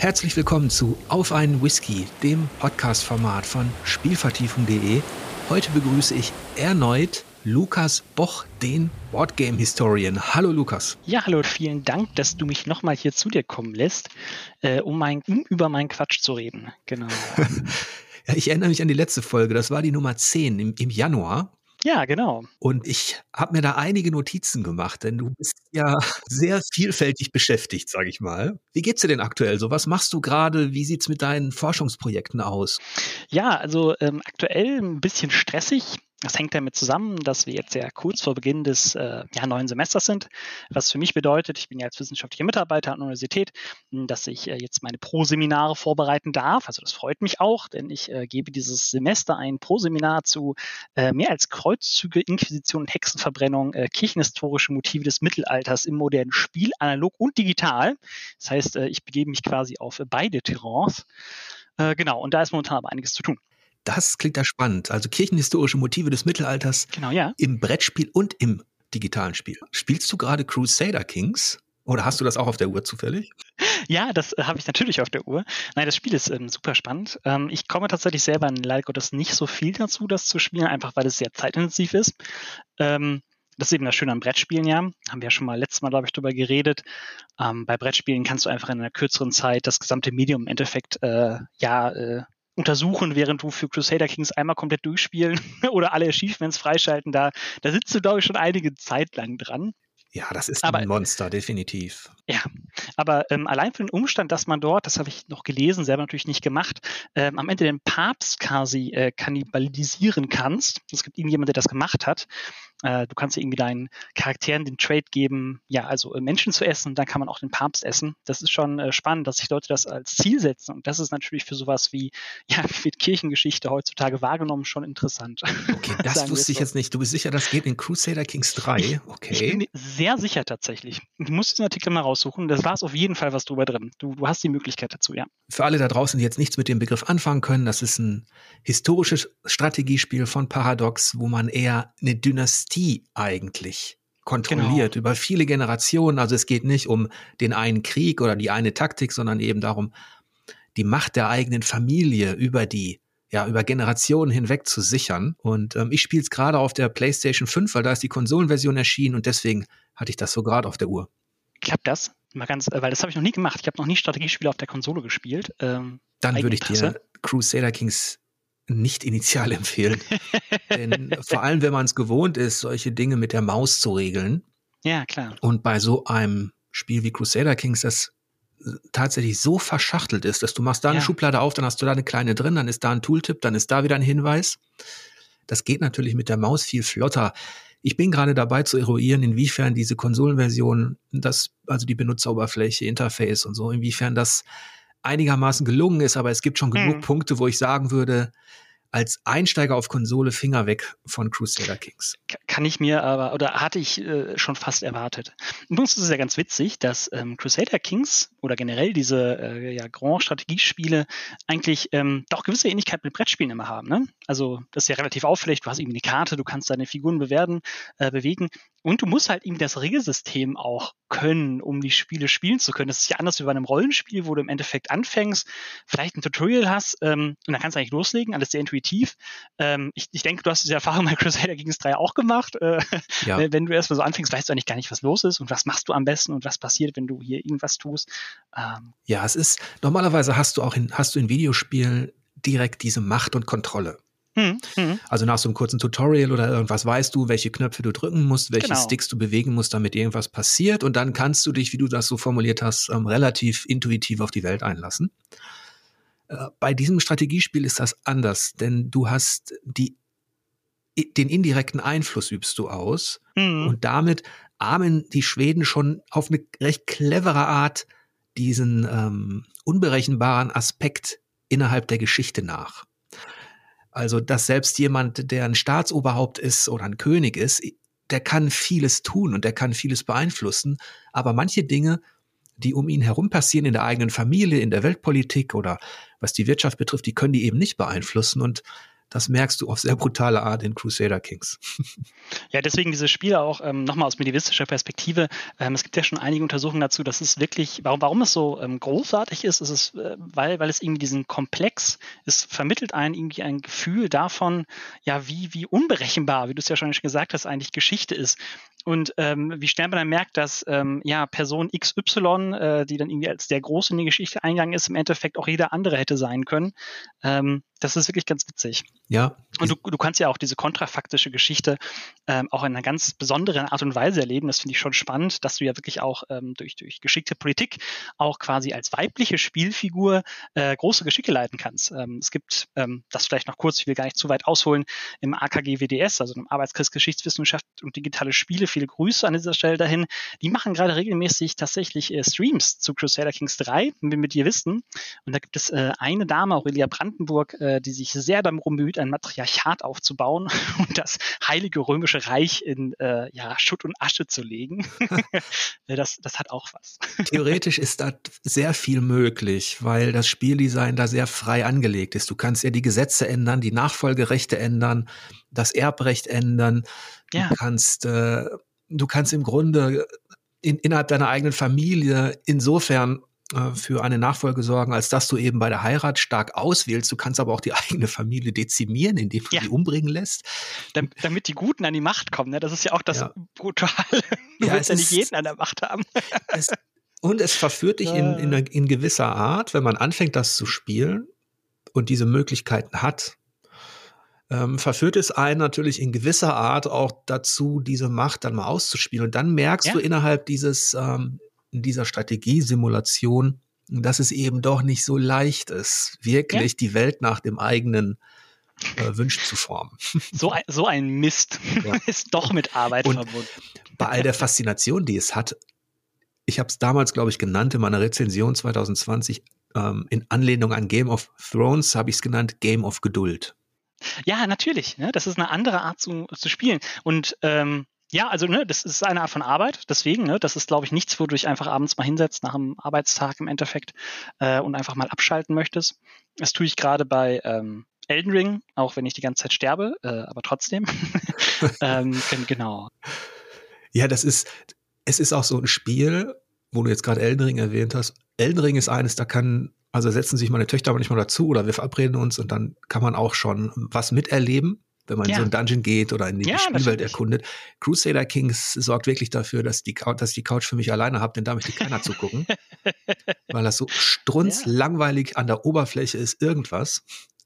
Herzlich willkommen zu Auf einen Whisky, dem Podcast-Format von Spielvertiefung.de. Heute begrüße ich erneut Lukas Boch, den Boardgame Historian. Hallo Lukas. Ja, hallo, vielen Dank, dass du mich nochmal hier zu dir kommen lässt, äh, um, mein, um über meinen Quatsch zu reden. Genau. ja, ich erinnere mich an die letzte Folge, das war die Nummer 10 im, im Januar. Ja, genau. Und ich habe mir da einige Notizen gemacht, denn du bist ja sehr vielfältig beschäftigt, sage ich mal. Wie geht's dir denn aktuell so? Was machst du gerade? Wie sieht's mit deinen Forschungsprojekten aus? Ja, also ähm, aktuell ein bisschen stressig. Das hängt damit zusammen, dass wir jetzt sehr kurz vor Beginn des äh, ja, neuen Semesters sind, was für mich bedeutet, ich bin ja als wissenschaftlicher Mitarbeiter an der Universität, dass ich äh, jetzt meine Pro-Seminare vorbereiten darf. Also das freut mich auch, denn ich äh, gebe dieses Semester ein Pro-Seminar zu äh, mehr als Kreuzzüge, Inquisition und Hexenverbrennung, äh, kirchenhistorische Motive des Mittelalters im modernen Spiel, analog und digital. Das heißt, äh, ich begebe mich quasi auf beide Terrains. Äh, genau, und da ist momentan aber einiges zu tun. Das klingt ja spannend. Also kirchenhistorische Motive des Mittelalters genau, ja. im Brettspiel und im digitalen Spiel. Spielst du gerade Crusader Kings? Oder hast du das auch auf der Uhr zufällig? Ja, das äh, habe ich natürlich auf der Uhr. Nein, das Spiel ist ähm, super spannend. Ähm, ich komme tatsächlich selber leider Gottes nicht so viel dazu, das zu spielen, einfach weil es sehr zeitintensiv ist. Ähm, das ist eben das Schöne am Brettspielen, ja. Haben wir ja schon mal letztes Mal, glaube ich, drüber geredet. Ähm, bei Brettspielen kannst du einfach in einer kürzeren Zeit das gesamte Medium im Endeffekt äh, ja äh, untersuchen, während du für Crusader Kings einmal komplett durchspielen oder alle Achievements freischalten. Da, da sitzt du, glaube ich, schon einige Zeit lang dran. Ja, das ist aber, ein Monster, definitiv. Ja, aber ähm, allein für den Umstand, dass man dort, das habe ich noch gelesen, selber natürlich nicht gemacht, ähm, am Ende den Papst quasi äh, kannibalisieren kannst. Es gibt irgendjemand, der das gemacht hat. Äh, du kannst irgendwie deinen Charakteren den Trade geben, ja, also äh, Menschen zu essen, dann kann man auch den Papst essen. Das ist schon äh, spannend, dass sich Leute das als Ziel setzen. Und das ist natürlich für sowas wie, ja, wie Kirchengeschichte heutzutage wahrgenommen schon interessant. Okay, das wusste ich jetzt nicht. Du bist sicher, das geht in Crusader Kings 3? Okay. Ich bin sehr sicher tatsächlich. Du musst diesen Artikel mal raussuchen. Das war es auf jeden Fall was drüber drin. Du, du hast die Möglichkeit dazu, ja. Für alle da draußen, die jetzt nichts mit dem Begriff anfangen können, das ist ein historisches Strategiespiel von Paradox, wo man eher eine Dynastie eigentlich kontrolliert genau. über viele Generationen. Also es geht nicht um den einen Krieg oder die eine Taktik, sondern eben darum, die Macht der eigenen Familie über die ja, über Generationen hinweg zu sichern. Und ähm, ich spiele es gerade auf der PlayStation 5, weil da ist die Konsolenversion erschienen und deswegen hatte ich das so gerade auf der Uhr. Klappt das? Mal ganz, äh, weil das habe ich noch nie gemacht. Ich habe noch nie Strategiespiele auf der Konsole gespielt. Ähm, Dann würde ich dir Crusader Kings nicht initial empfehlen. Denn vor allem, wenn man es gewohnt ist, solche Dinge mit der Maus zu regeln. Ja, klar. Und bei so einem Spiel wie Crusader Kings das tatsächlich so verschachtelt ist, dass du machst da eine ja. Schublade auf, dann hast du da eine kleine drin, dann ist da ein Tooltip, dann ist da wieder ein Hinweis. Das geht natürlich mit der Maus viel flotter. Ich bin gerade dabei zu eruieren, inwiefern diese Konsolenversion, das, also die Benutzeroberfläche, Interface und so, inwiefern das einigermaßen gelungen ist, aber es gibt schon genug hm. Punkte, wo ich sagen würde, als Einsteiger auf Konsole Finger weg von Crusader Kings. Kann ich mir aber, oder hatte ich äh, schon fast erwartet. Übrigens ist es ja ganz witzig, dass ähm, Crusader Kings oder generell diese äh, ja, Grand-Strategiespiele eigentlich ähm, doch gewisse Ähnlichkeit mit Brettspielen immer haben. Ne? Also das ist ja relativ auffällig, du hast irgendwie eine Karte, du kannst deine Figuren bewerten, äh, bewegen und du musst halt eben das Regelsystem auch können, um die Spiele spielen zu können. Das ist ja anders wie bei einem Rollenspiel, wo du im Endeffekt anfängst, vielleicht ein Tutorial hast ähm, und dann kannst du eigentlich loslegen, alles sehr intuitiv. Ähm, ich, ich denke, du hast diese Erfahrung bei Crusader Kings 3 auch gemacht. Äh, ja. Wenn du erstmal so anfängst, weißt du eigentlich gar nicht, was los ist und was machst du am besten und was passiert, wenn du hier irgendwas tust. Ähm, ja, es ist, normalerweise hast du auch in, hast du in Videospielen direkt diese Macht und Kontrolle. Hm, hm. Also nach so einem kurzen Tutorial oder irgendwas weißt du, welche Knöpfe du drücken musst, welche genau. Sticks du bewegen musst, damit irgendwas passiert. Und dann kannst du dich, wie du das so formuliert hast, ähm, relativ intuitiv auf die Welt einlassen. Äh, bei diesem Strategiespiel ist das anders, denn du hast die, den indirekten Einfluss übst du aus. Hm. Und damit ahmen die Schweden schon auf eine recht clevere Art diesen ähm, unberechenbaren Aspekt innerhalb der Geschichte nach. Also, dass selbst jemand, der ein Staatsoberhaupt ist oder ein König ist, der kann vieles tun und der kann vieles beeinflussen. Aber manche Dinge, die um ihn herum passieren, in der eigenen Familie, in der Weltpolitik oder was die Wirtschaft betrifft, die können die eben nicht beeinflussen. Und das merkst du auf sehr brutale Art in Crusader Kings. Ja, deswegen dieses Spiel auch ähm, nochmal aus medivistischer Perspektive. Ähm, es gibt ja schon einige Untersuchungen dazu, dass es wirklich, warum, warum es so ähm, großartig ist, ist es, äh, weil, weil es irgendwie diesen Komplex, es vermittelt einen irgendwie ein Gefühl davon, ja, wie, wie unberechenbar, wie du es ja schon gesagt hast, eigentlich Geschichte ist. Und ähm, wie schnell man dann merkt, dass ähm, ja Person XY, äh, die dann irgendwie als der Große in die Geschichte eingegangen ist, im Endeffekt auch jeder andere hätte sein können. Ähm, das ist wirklich ganz witzig. Ja. Und du, du kannst ja auch diese kontrafaktische Geschichte ähm, auch in einer ganz besonderen Art und Weise erleben. Das finde ich schon spannend, dass du ja wirklich auch ähm, durch, durch geschickte Politik auch quasi als weibliche Spielfigur äh, große Geschicke leiten kannst. Ähm, es gibt, ähm, das vielleicht noch kurz, ich will gar nicht zu weit ausholen, im AKG WDS, also im Arbeitskreis Geschichtswissenschaft und digitale Spiele, viele Grüße an dieser Stelle dahin. Die machen gerade regelmäßig tatsächlich äh, Streams zu Crusader Kings 3, wie wir mit dir wissen. Und da gibt es äh, eine Dame, Aurelia Brandenburg, äh, die sich sehr darum bemüht, ein Matriarchat aufzubauen und das Heilige Römische Reich in äh, ja, Schutt und Asche zu legen. das, das hat auch was. Theoretisch ist da sehr viel möglich, weil das Spieldesign da sehr frei angelegt ist. Du kannst ja die Gesetze ändern, die Nachfolgerechte ändern, das Erbrecht ändern. Ja. Du kannst, äh, du kannst im Grunde in, innerhalb deiner eigenen Familie insofern äh, für eine Nachfolge sorgen, als dass du eben bei der Heirat stark auswählst. Du kannst aber auch die eigene Familie dezimieren, indem du ja. die umbringen lässt. Damit, damit, die Guten an die Macht kommen. Ne? Das ist ja auch das ja. Brutale. Du ja, willst ja nicht jeden an der Macht haben. Es, und es verführt dich in, in, in gewisser Art, wenn man anfängt, das zu spielen und diese Möglichkeiten hat, ähm, verführt es einen natürlich in gewisser Art auch dazu, diese Macht dann mal auszuspielen. Und dann merkst ja. du innerhalb dieses ähm, in dieser Strategiesimulation, dass es eben doch nicht so leicht ist, wirklich ja. die Welt nach dem eigenen äh, Wünschen zu formen. So ein, so ein Mist ja. ist doch mit Arbeit Und verbunden. Bei all der Faszination, die es hat, ich habe es damals, glaube ich, genannt in meiner Rezension 2020, ähm, in Anlehnung an Game of Thrones habe ich es genannt, Game of Geduld. Ja, natürlich. Ne? Das ist eine andere Art zu, zu spielen. Und ähm, ja, also ne, das ist eine Art von Arbeit, deswegen, ne, das ist, glaube ich, nichts, wo du dich einfach abends mal hinsetzt nach einem Arbeitstag im Endeffekt äh, und einfach mal abschalten möchtest. Das tue ich gerade bei ähm, Elden Ring, auch wenn ich die ganze Zeit sterbe, äh, aber trotzdem. ähm, genau. Ja, das ist, es ist auch so ein Spiel, wo du jetzt gerade Elden Ring erwähnt hast. Elden Ring ist eines, da kann, also setzen sich meine Töchter aber nicht mal dazu oder wir verabreden uns und dann kann man auch schon was miterleben wenn man ja. in so ein Dungeon geht oder in die ja, Spielwelt erkundet. Crusader Kings sorgt wirklich dafür, dass die, dass die Couch für mich alleine habt, denn da möchte keiner zugucken. weil das so strunzlangweilig an der Oberfläche ist, irgendwas.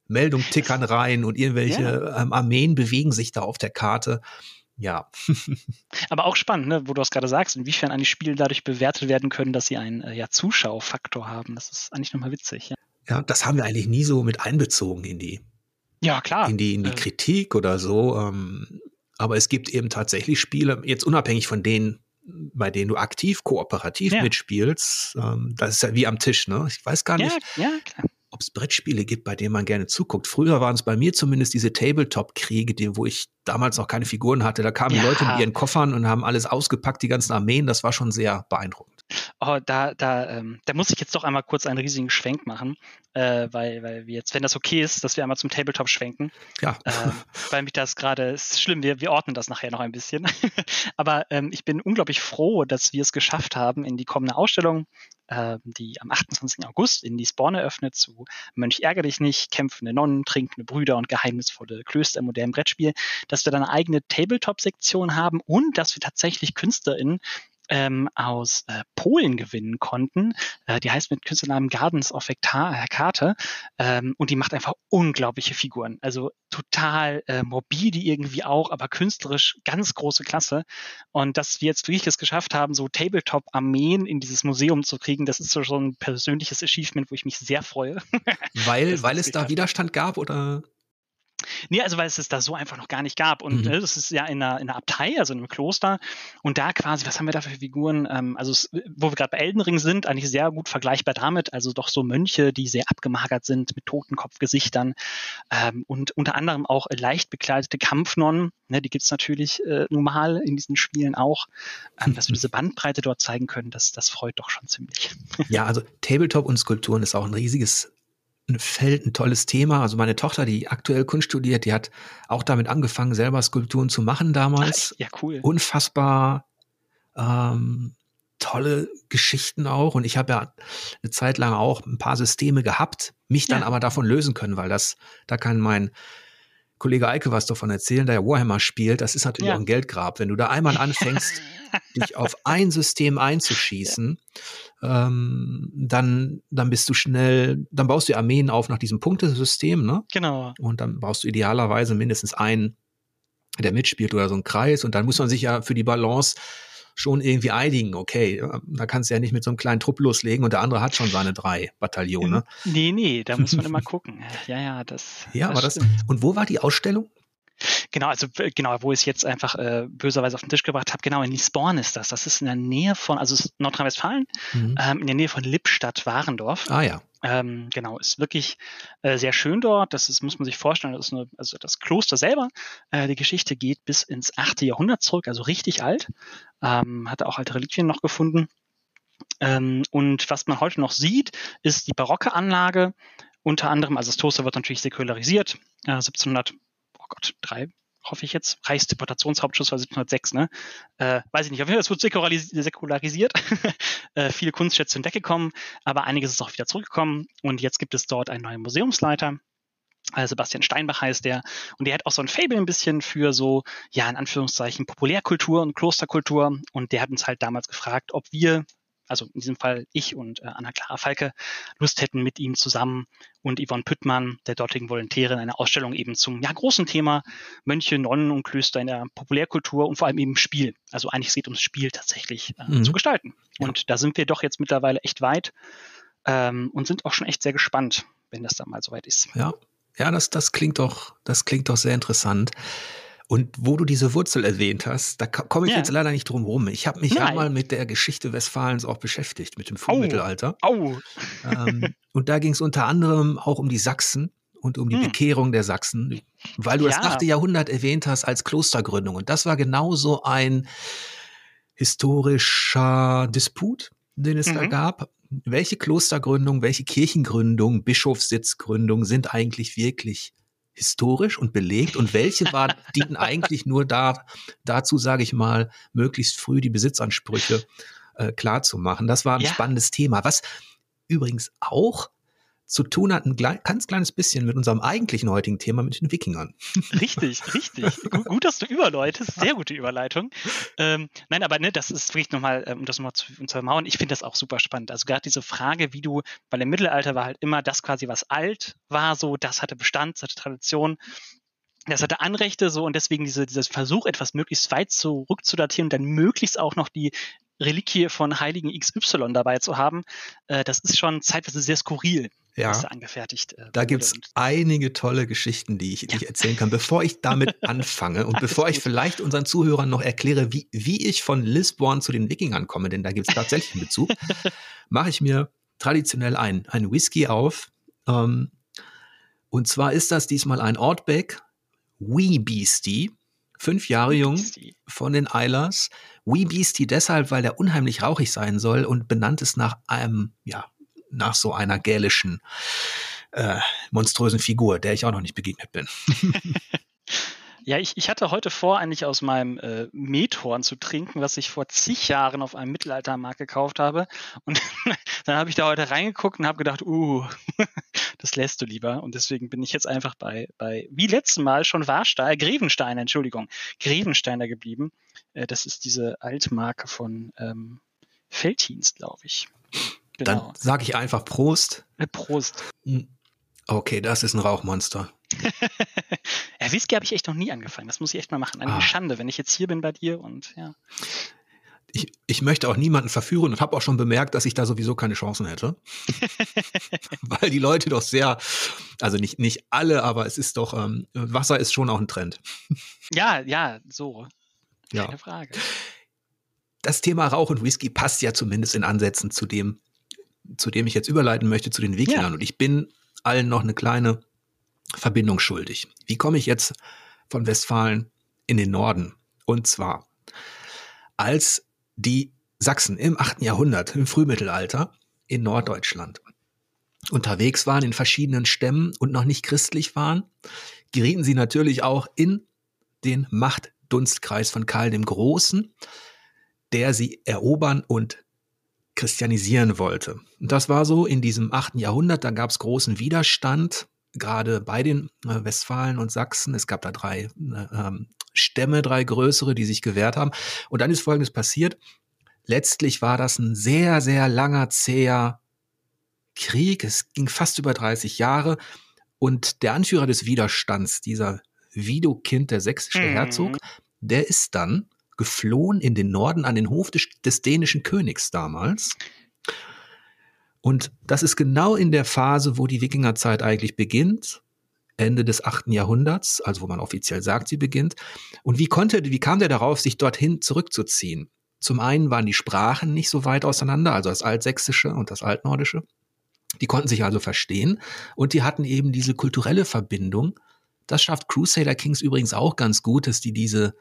Meldungen tickern rein und irgendwelche ja. ähm, Armeen bewegen sich da auf der Karte. Ja. Aber auch spannend, ne, wo du es gerade sagst, inwiefern eigentlich Spiele dadurch bewertet werden können, dass sie einen äh, ja, Zuschauerfaktor haben. Das ist eigentlich nochmal witzig. Ja. ja, das haben wir eigentlich nie so mit einbezogen in die ja, klar. In die, in die äh. Kritik oder so. Ähm, aber es gibt eben tatsächlich Spiele, jetzt unabhängig von denen, bei denen du aktiv, kooperativ ja. mitspielst. Ähm, das ist ja wie am Tisch, ne? Ich weiß gar nicht. Ja, ja, ob es Brettspiele gibt, bei denen man gerne zuguckt. Früher waren es bei mir zumindest diese Tabletop-Kriege, wo ich damals noch keine Figuren hatte. Da kamen die Leute mit ihren Koffern und haben alles ausgepackt, die ganzen Armeen. Das war schon sehr beeindruckend. Oh, da, da, ähm, da muss ich jetzt doch einmal kurz einen riesigen Schwenk machen, äh, weil, weil wir jetzt, wenn das okay ist, dass wir einmal zum Tabletop schwenken. Ja. Äh, weil mich das gerade, ist schlimm, wir, wir ordnen das nachher noch ein bisschen. Aber ähm, ich bin unglaublich froh, dass wir es geschafft haben, in die kommende Ausstellung ähm, die am 28. August in die Spawn eröffnet zu Mönch ärger dich nicht, kämpfende Nonnen, trinkende Brüder und geheimnisvolle Klöster im modernen Brettspiel, dass wir dann eine eigene Tabletop-Sektion haben und dass wir tatsächlich KünstlerInnen ähm, aus äh, Polen gewinnen konnten. Äh, die heißt mit Künstlernamen Gardens of Hekate ähm, und die macht einfach unglaubliche Figuren. Also total äh, morbide irgendwie auch, aber künstlerisch ganz große Klasse. Und dass wir jetzt wirklich es geschafft haben, so Tabletop-Armeen in dieses Museum zu kriegen, das ist so schon ein persönliches Achievement, wo ich mich sehr freue. Weil, weil es da Widerstand gab oder? Nee, also weil es es da so einfach noch gar nicht gab. Und mhm. äh, das ist ja in einer, in einer Abtei, also in einem Kloster. Und da quasi, was haben wir da für Figuren? Ähm, also es, wo wir gerade bei Eldenring sind, eigentlich sehr gut vergleichbar damit. Also doch so Mönche, die sehr abgemagert sind mit Totenkopfgesichtern. Ähm, und unter anderem auch leicht bekleidete Kampfnonnen. Ne, die gibt's natürlich äh, normal in diesen Spielen auch. Ähm, dass wir diese Bandbreite dort zeigen können, das, das freut doch schon ziemlich. Ja, also Tabletop und Skulpturen ist auch ein riesiges ein Feld, ein tolles Thema. Also meine Tochter, die aktuell Kunst studiert, die hat auch damit angefangen, selber Skulpturen zu machen damals. Ja, cool. Unfassbar ähm, tolle Geschichten auch. Und ich habe ja eine Zeit lang auch ein paar Systeme gehabt, mich dann ja. aber davon lösen können, weil das, da kann mein Kollege Eike was davon erzählen, der ja Warhammer spielt. Das ist natürlich ja. auch ein Geldgrab. Wenn du da einmal anfängst, dich auf ein System einzuschießen, ja. ähm, dann, dann bist du schnell, dann baust du Armeen auf nach diesem Punktesystem, ne? Genau. Und dann brauchst du idealerweise mindestens einen, der mitspielt oder so einen Kreis. Und dann muss man sich ja für die Balance schon irgendwie einigen, okay, da kannst du ja nicht mit so einem kleinen Trupp loslegen und der andere hat schon seine drei Bataillone. Nee, nee, da muss man immer gucken. Ja, ja, das. Ja, das aber das. Und wo war die Ausstellung? Genau, also genau, wo ich es jetzt einfach äh, böserweise auf den Tisch gebracht habe, genau in Lisborn ist das. Das ist in der Nähe von, also Nordrhein-Westfalen, mhm. ähm, in der Nähe von Lippstadt-Warendorf. Ah ja. Ähm, genau, ist wirklich äh, sehr schön dort. Das ist, muss man sich vorstellen, das ist eine, also das Kloster selber. Äh, die Geschichte geht bis ins 8. Jahrhundert zurück, also richtig alt. Ähm, hatte auch alte Reliquien noch gefunden. Ähm, und was man heute noch sieht, ist die barocke Anlage. Unter anderem, also das Kloster wird natürlich säkularisiert. Äh, 1700 oh Gott, drei, hoffe ich jetzt, Reichsdeportationshauptschluss war 1706, ne? Äh, weiß ich nicht, auf jeden Fall, es säkularis säkularisiert. äh, viele Kunstschätze sind weggekommen, aber einiges ist auch wieder zurückgekommen und jetzt gibt es dort einen neuen Museumsleiter. Äh, Sebastian Steinbach heißt der. Und der hat auch so ein Fable ein bisschen für so, ja, in Anführungszeichen Populärkultur und Klosterkultur. Und der hat uns halt damals gefragt, ob wir also in diesem Fall ich und äh, Anna-Clara Falke, Lust hätten, mit ihm zusammen und Yvonne Püttmann, der dortigen Volontärin, eine Ausstellung eben zum ja, großen Thema Mönche, Nonnen und Klöster in der Populärkultur und vor allem eben Spiel. Also eigentlich geht es ums Spiel tatsächlich äh, mhm. zu gestalten. Und ja. da sind wir doch jetzt mittlerweile echt weit ähm, und sind auch schon echt sehr gespannt, wenn das dann mal soweit ist. Ja, ja, das, das klingt doch, das klingt doch sehr interessant. Und wo du diese Wurzel erwähnt hast, da komme ich ja. jetzt leider nicht drum rum. Ich habe mich Nein. ja mal mit der Geschichte Westfalens auch beschäftigt, mit dem Frühmittelalter. Au. Ähm, und da ging es unter anderem auch um die Sachsen und um die hm. Bekehrung der Sachsen, weil du ja. das 8. Jahrhundert erwähnt hast als Klostergründung. Und das war genauso ein historischer Disput, den es mhm. da gab. Welche Klostergründung, welche Kirchengründung, Bischofssitzgründung sind eigentlich wirklich historisch und belegt und welche war, dienten eigentlich nur da, dazu, sage ich mal, möglichst früh die Besitzansprüche äh, klar zu machen. Das war ein ja. spannendes Thema. Was übrigens auch zu tun hat, ein ganz kleines bisschen mit unserem eigentlichen heutigen Thema, mit den Wikingern. Richtig, richtig. gut, dass du überläutest. Sehr gute Überleitung. Ähm, nein, aber ne, das ist wirklich nochmal, ähm, um das nochmal zu untermauern, ich finde das auch super spannend. Also gerade diese Frage, wie du, weil im Mittelalter war halt immer das quasi, was alt war, so, das hatte Bestand, das hatte Tradition das hatte Anrechte so und deswegen diese, dieser Versuch, etwas möglichst weit zurückzudatieren und dann möglichst auch noch die Reliquie von Heiligen XY dabei zu haben, äh, das ist schon zeitweise sehr skurril, ja. was angefertigt äh, Da gibt es einige tolle Geschichten, die ich, ja. die ich erzählen kann. Bevor ich damit anfange und bevor ich vielleicht unseren Zuhörern noch erkläre, wie, wie ich von Lisborn zu den Wikingern komme, denn da gibt es tatsächlich einen Bezug, mache ich mir traditionell ein, ein Whisky auf. Ähm, und zwar ist das diesmal ein Ortbeck Wee Beastie fünf Jahre jung von den Eilers. Wee Beastie deshalb, weil der unheimlich rauchig sein soll und benannt ist nach einem, ja, nach so einer gälischen, äh, monströsen Figur, der ich auch noch nicht begegnet bin. Ja, ich, ich hatte heute vor, eigentlich aus meinem äh, Methorn zu trinken, was ich vor zig Jahren auf einem Mittelaltermarkt gekauft habe. Und dann habe ich da heute reingeguckt und habe gedacht, uh, das lässt du lieber. Und deswegen bin ich jetzt einfach bei, bei wie letztes Mal schon Warstein, Grevenstein, Entschuldigung, Grevensteiner geblieben. Äh, das ist diese Altmarke von ähm, Feldhins, glaube ich. Genau. Dann sage ich einfach Prost. Äh, Prost. Hm. Okay, das ist ein Rauchmonster. ja, Whisky habe ich echt noch nie angefangen. Das muss ich echt mal machen. Eine ah. Schande, wenn ich jetzt hier bin bei dir und ja. Ich, ich möchte auch niemanden verführen und habe auch schon bemerkt, dass ich da sowieso keine Chancen hätte. Weil die Leute doch sehr, also nicht, nicht alle, aber es ist doch, ähm, Wasser ist schon auch ein Trend. ja, ja, so. Keine ja. Frage. Das Thema Rauch und Whisky passt ja zumindest in Ansätzen zu dem, zu dem ich jetzt überleiten möchte, zu den Wikingern. Ja. Und ich bin allen noch eine kleine Verbindung schuldig. Wie komme ich jetzt von Westfalen in den Norden? Und zwar, als die Sachsen im 8. Jahrhundert, im Frühmittelalter in Norddeutschland unterwegs waren in verschiedenen Stämmen und noch nicht christlich waren, gerieten sie natürlich auch in den Machtdunstkreis von Karl dem Großen, der sie erobern und christianisieren wollte. Und das war so in diesem achten Jahrhundert, da gab es großen Widerstand, gerade bei den äh, Westfalen und Sachsen. Es gab da drei äh, ähm, Stämme, drei größere, die sich gewehrt haben. Und dann ist Folgendes passiert. Letztlich war das ein sehr, sehr langer, zäher Krieg. Es ging fast über 30 Jahre. Und der Anführer des Widerstands, dieser Widukind, der sächsische mhm. Herzog, der ist dann geflohen in den Norden an den Hof des, des dänischen Königs damals. Und das ist genau in der Phase, wo die Wikingerzeit eigentlich beginnt. Ende des achten Jahrhunderts, also wo man offiziell sagt, sie beginnt. Und wie konnte, wie kam der darauf, sich dorthin zurückzuziehen? Zum einen waren die Sprachen nicht so weit auseinander, also das Altsächsische und das Altnordische. Die konnten sich also verstehen und die hatten eben diese kulturelle Verbindung. Das schafft Crusader Kings übrigens auch ganz gut, dass die diese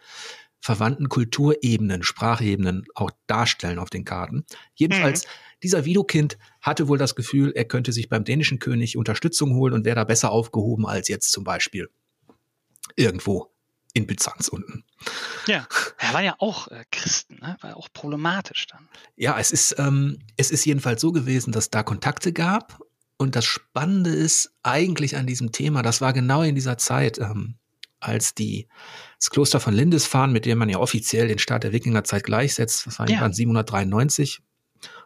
verwandten Kulturebenen, Sprachebenen auch darstellen auf den Karten. Jedenfalls, mhm. dieser Widukind hatte wohl das Gefühl, er könnte sich beim dänischen König Unterstützung holen und wäre da besser aufgehoben als jetzt zum Beispiel irgendwo in Byzanz unten. Ja, er war ja auch äh, Christen, ne? war ja auch problematisch dann. Ja, es ist, ähm, es ist jedenfalls so gewesen, dass da Kontakte gab. Und das Spannende ist eigentlich an diesem Thema, das war genau in dieser Zeit, ähm, als die, das Kloster von Lindisfarne, mit dem man ja offiziell den Start der Wikingerzeit gleichsetzt, das war ja. 793,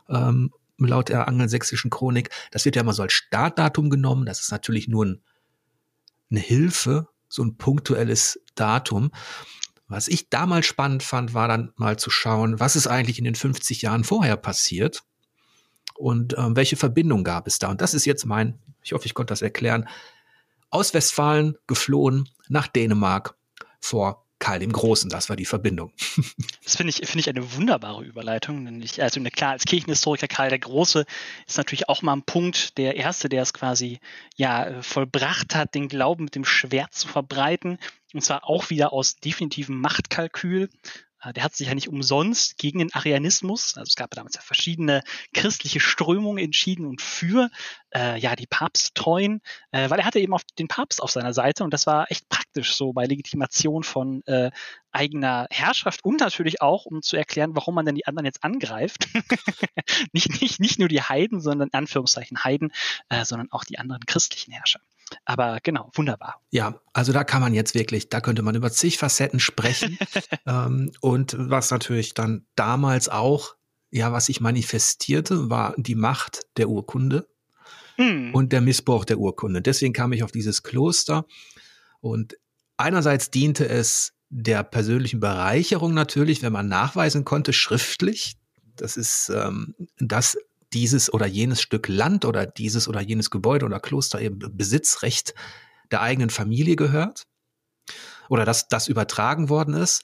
ähm, laut der angelsächsischen Chronik. Das wird ja immer so als Startdatum genommen. Das ist natürlich nur ein, eine Hilfe, so ein punktuelles Datum. Was ich damals spannend fand, war dann mal zu schauen, was ist eigentlich in den 50 Jahren vorher passiert und ähm, welche Verbindung gab es da. Und das ist jetzt mein, ich hoffe, ich konnte das erklären, aus Westfalen geflohen nach Dänemark vor Karl dem Großen, das war die Verbindung. Das finde ich, finde ich eine wunderbare Überleitung. Denn ich, also klar, als Kirchenhistoriker Karl der Große ist natürlich auch mal ein Punkt, der Erste, der es quasi ja vollbracht hat, den Glauben mit dem Schwert zu verbreiten. Und zwar auch wieder aus definitivem Machtkalkül. Äh, der hat sich ja nicht umsonst gegen den Arianismus, also es gab damals ja verschiedene christliche Strömungen entschieden und für äh, ja die Papsttreuen, äh, weil er hatte eben auf den Papst auf seiner Seite und das war echt praktisch so bei Legitimation von äh, eigener Herrschaft und natürlich auch, um zu erklären, warum man denn die anderen jetzt angreift. nicht, nicht, nicht nur die Heiden, sondern in Anführungszeichen Heiden, äh, sondern auch die anderen christlichen Herrscher. Aber genau, wunderbar. Ja, also da kann man jetzt wirklich, da könnte man über zig Facetten sprechen. ähm, und was natürlich dann damals auch, ja, was sich manifestierte, war die Macht der Urkunde hm. und der Missbrauch der Urkunde. Deswegen kam ich auf dieses Kloster. Und einerseits diente es der persönlichen Bereicherung natürlich, wenn man nachweisen konnte, schriftlich, das ist, ähm, dass dieses oder jenes Stück Land oder dieses oder jenes Gebäude oder Kloster eben Besitzrecht der eigenen Familie gehört oder dass das übertragen worden ist.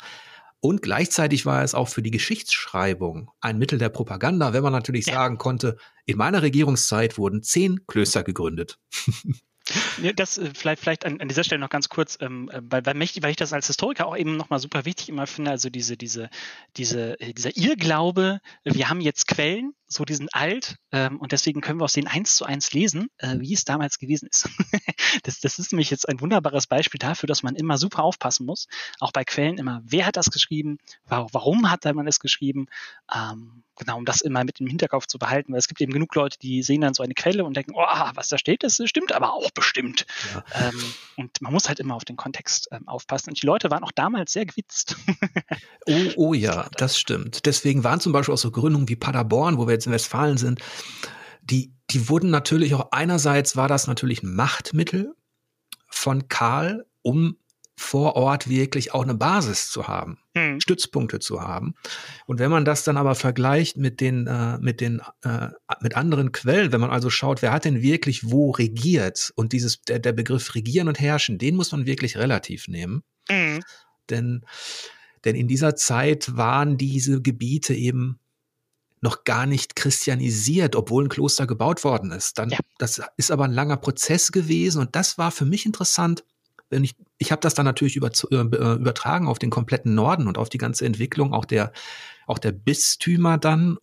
Und gleichzeitig war es auch für die Geschichtsschreibung ein Mittel der Propaganda, wenn man natürlich ja. sagen konnte, in meiner Regierungszeit wurden zehn Klöster gegründet. Das äh, vielleicht, vielleicht an, an, dieser Stelle noch ganz kurz, ähm, äh, weil, weil, weil ich das als Historiker auch eben nochmal super wichtig immer finde, also diese, diese, diese, äh, dieser Irrglaube, wir haben jetzt Quellen, so die sind alt ähm, und deswegen können wir aus denen eins zu eins lesen, äh, wie es damals gewesen ist. das, das ist nämlich jetzt ein wunderbares Beispiel dafür, dass man immer super aufpassen muss, auch bei Quellen immer, wer hat das geschrieben, warum hat man es geschrieben, ähm, genau, um das immer mit im Hinterkopf zu behalten, weil es gibt eben genug Leute, die sehen dann so eine Quelle und denken, oh, was da steht, das stimmt aber auch bestimmt. Ja. Ähm, und man muss halt immer auf den Kontext ähm, aufpassen. Und die Leute waren auch damals sehr gewitzt. oh, oh ja, das stimmt. Deswegen waren zum Beispiel auch so Gründungen wie Paderborn, wo wir jetzt in Westfalen sind, die, die wurden natürlich auch einerseits war das natürlich ein Machtmittel von Karl, um vor Ort wirklich auch eine Basis zu haben, hm. Stützpunkte zu haben. Und wenn man das dann aber vergleicht mit den äh, mit den äh, mit anderen Quellen, wenn man also schaut, wer hat denn wirklich wo regiert und dieses der, der Begriff regieren und herrschen, den muss man wirklich relativ nehmen, hm. denn denn in dieser Zeit waren diese Gebiete eben noch gar nicht christianisiert, obwohl ein Kloster gebaut worden ist. Dann, ja. Das ist aber ein langer Prozess gewesen und das war für mich interessant, wenn ich, ich habe das dann natürlich über, äh, äh, übertragen auf den kompletten Norden und auf die ganze Entwicklung auch der, auch der Bistümer dann,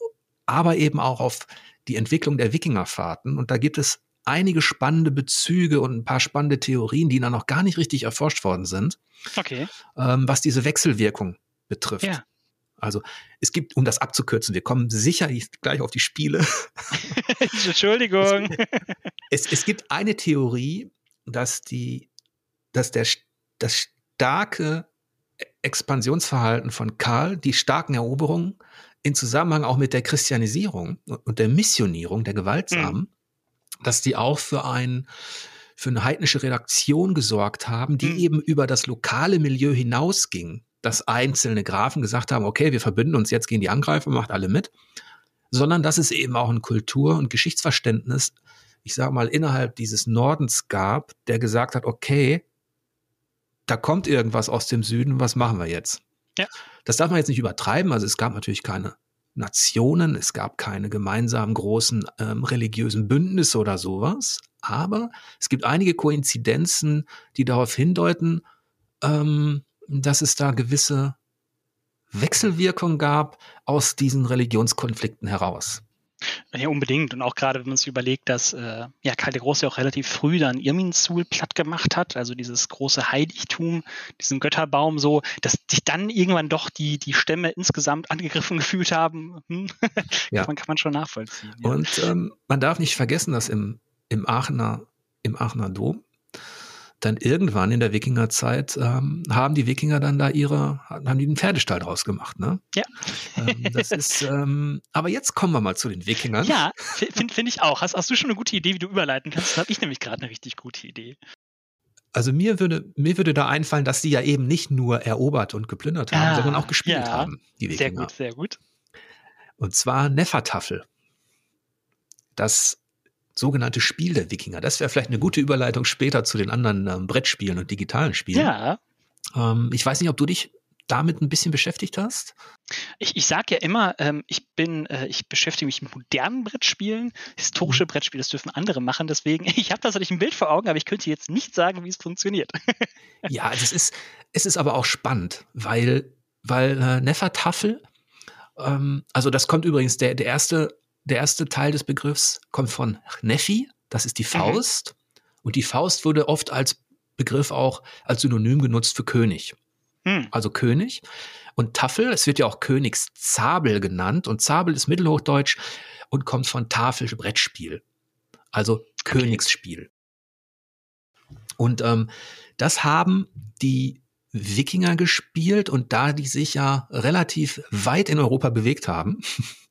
aber eben auch auf die Entwicklung der Wikingerfahrten. Und da gibt es einige spannende Bezüge und ein paar spannende Theorien, die da noch gar nicht richtig erforscht worden sind. Okay. Ähm, was diese Wechselwirkung betrifft. Ja. Also es gibt, um das abzukürzen, wir kommen sicher gleich auf die Spiele. Entschuldigung. Es, es, es, gibt eine Theorie, dass die, dass der, das starke Expansionsverhalten von Karl, die starken Eroberungen in Zusammenhang auch mit der Christianisierung und der Missionierung der Gewaltsamen, mhm. dass die auch für ein für eine heidnische Redaktion gesorgt haben, die mhm. eben über das lokale Milieu hinausging dass einzelne Grafen gesagt haben, okay, wir verbünden uns jetzt gegen die Angreifer, macht alle mit, sondern dass es eben auch ein Kultur- und Geschichtsverständnis, ich sage mal, innerhalb dieses Nordens gab, der gesagt hat, okay, da kommt irgendwas aus dem Süden, was machen wir jetzt? Ja. Das darf man jetzt nicht übertreiben, also es gab natürlich keine Nationen, es gab keine gemeinsamen großen ähm, religiösen Bündnisse oder sowas, aber es gibt einige Koinzidenzen, die darauf hindeuten, ähm, dass es da gewisse Wechselwirkungen gab aus diesen Religionskonflikten heraus. Ja, unbedingt. Und auch gerade, wenn man sich überlegt, dass äh, ja, Karl der Große auch relativ früh dann Irminsul platt gemacht hat, also dieses große Heiligtum, diesen Götterbaum so, dass sich dann irgendwann doch die, die Stämme insgesamt angegriffen gefühlt haben, hm? ja. kann, man, kann man schon nachvollziehen. Ja. Und ähm, man darf nicht vergessen, dass im, im, Aachener, im Aachener Dom dann irgendwann in der Wikingerzeit ähm, haben die Wikinger dann da ihre, haben die einen Pferdestall draus gemacht, ne? Ja. Ähm, das ist, ähm, aber jetzt kommen wir mal zu den Wikingern. Ja, finde find ich auch. Hast, hast du schon eine gute Idee, wie du überleiten kannst? Das habe ich nämlich gerade eine richtig gute Idee. Also mir würde, mir würde da einfallen, dass die ja eben nicht nur erobert und geplündert haben, ah, sondern auch gespielt ja, haben, die Wikinger. Sehr gut, sehr gut. Und zwar Nefertafel. Das sogenannte Spiel der Wikinger. Das wäre vielleicht eine gute Überleitung später zu den anderen ähm, Brettspielen und digitalen Spielen. Ja. Ähm, ich weiß nicht, ob du dich damit ein bisschen beschäftigt hast? Ich, ich sage ja immer, ähm, ich bin, äh, ich beschäftige mich mit modernen Brettspielen. Historische mhm. Brettspiele, das dürfen andere machen. Deswegen, ich habe tatsächlich ein Bild vor Augen, aber ich könnte jetzt nicht sagen, wie es funktioniert. ja, es ist, es ist aber auch spannend, weil, weil äh, Nefertafel, ähm, also das kommt übrigens, der, der erste der erste Teil des Begriffs kommt von Nephi, das ist die mhm. Faust. Mhm. Und die Faust wurde oft als Begriff auch als Synonym genutzt für König. Mhm. Also König. Und Tafel, es wird ja auch Königszabel genannt. Und Zabel ist Mittelhochdeutsch und kommt von Tafel Brettspiel. Also okay. Königsspiel. Und ähm, das haben die Wikinger gespielt und da die sich ja relativ weit in Europa bewegt haben,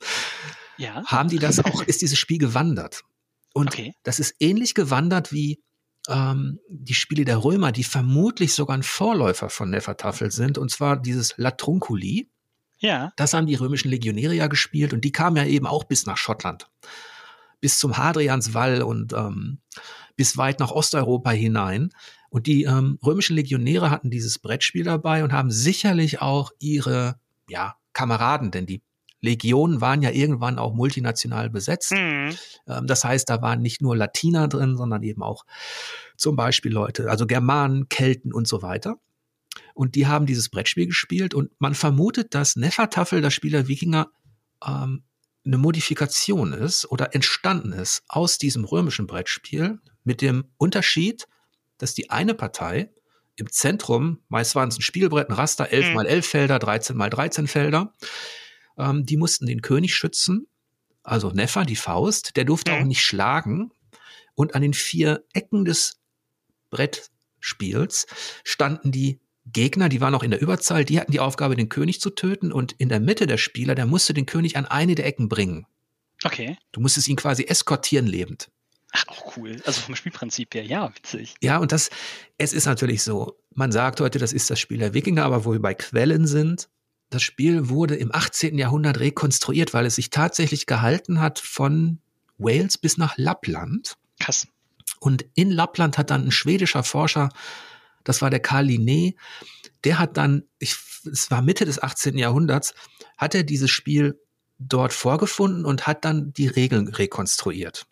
ja. haben die das auch, ist dieses Spiel gewandert. Und okay. das ist ähnlich gewandert wie ähm, die Spiele der Römer, die vermutlich sogar ein Vorläufer von Nefertafel sind, und zwar dieses Latrunculi. Ja. Das haben die römischen Legionäre ja gespielt und die kamen ja eben auch bis nach Schottland. Bis zum Hadrianswall und ähm, bis weit nach Osteuropa hinein. Und die ähm, römischen Legionäre hatten dieses Brettspiel dabei und haben sicherlich auch ihre ja, Kameraden, denn die Legionen waren ja irgendwann auch multinational besetzt. Mhm. Ähm, das heißt, da waren nicht nur Latiner drin, sondern eben auch zum Beispiel Leute, also Germanen, Kelten und so weiter. Und die haben dieses Brettspiel gespielt und man vermutet, dass Nefertafel, das Spiel der Wikinger, ähm, eine Modifikation ist oder entstanden ist aus diesem römischen Brettspiel mit dem Unterschied, dass die eine Partei im Zentrum, meist waren es ein Spielbrett, ein Raster, 11 mhm. mal 11 Felder, 13 mal 13 Felder, ähm, die mussten den König schützen, also Neffer, die Faust, der durfte mhm. auch nicht schlagen. Und an den vier Ecken des Brettspiels standen die Gegner, die waren auch in der Überzahl, die hatten die Aufgabe, den König zu töten. Und in der Mitte der Spieler, der musste den König an eine der Ecken bringen. Okay. Du musstest ihn quasi eskortieren lebend. Ach, auch cool. Also vom Spielprinzip her, ja, witzig. Ja, und das, es ist natürlich so, man sagt heute, das ist das Spiel der Wikinger, aber wo wir bei Quellen sind, das Spiel wurde im 18. Jahrhundert rekonstruiert, weil es sich tatsächlich gehalten hat von Wales bis nach Lappland. Krass. Und in Lappland hat dann ein schwedischer Forscher, das war der Karl Linné, der hat dann, ich, es war Mitte des 18. Jahrhunderts, hat er dieses Spiel dort vorgefunden und hat dann die Regeln rekonstruiert.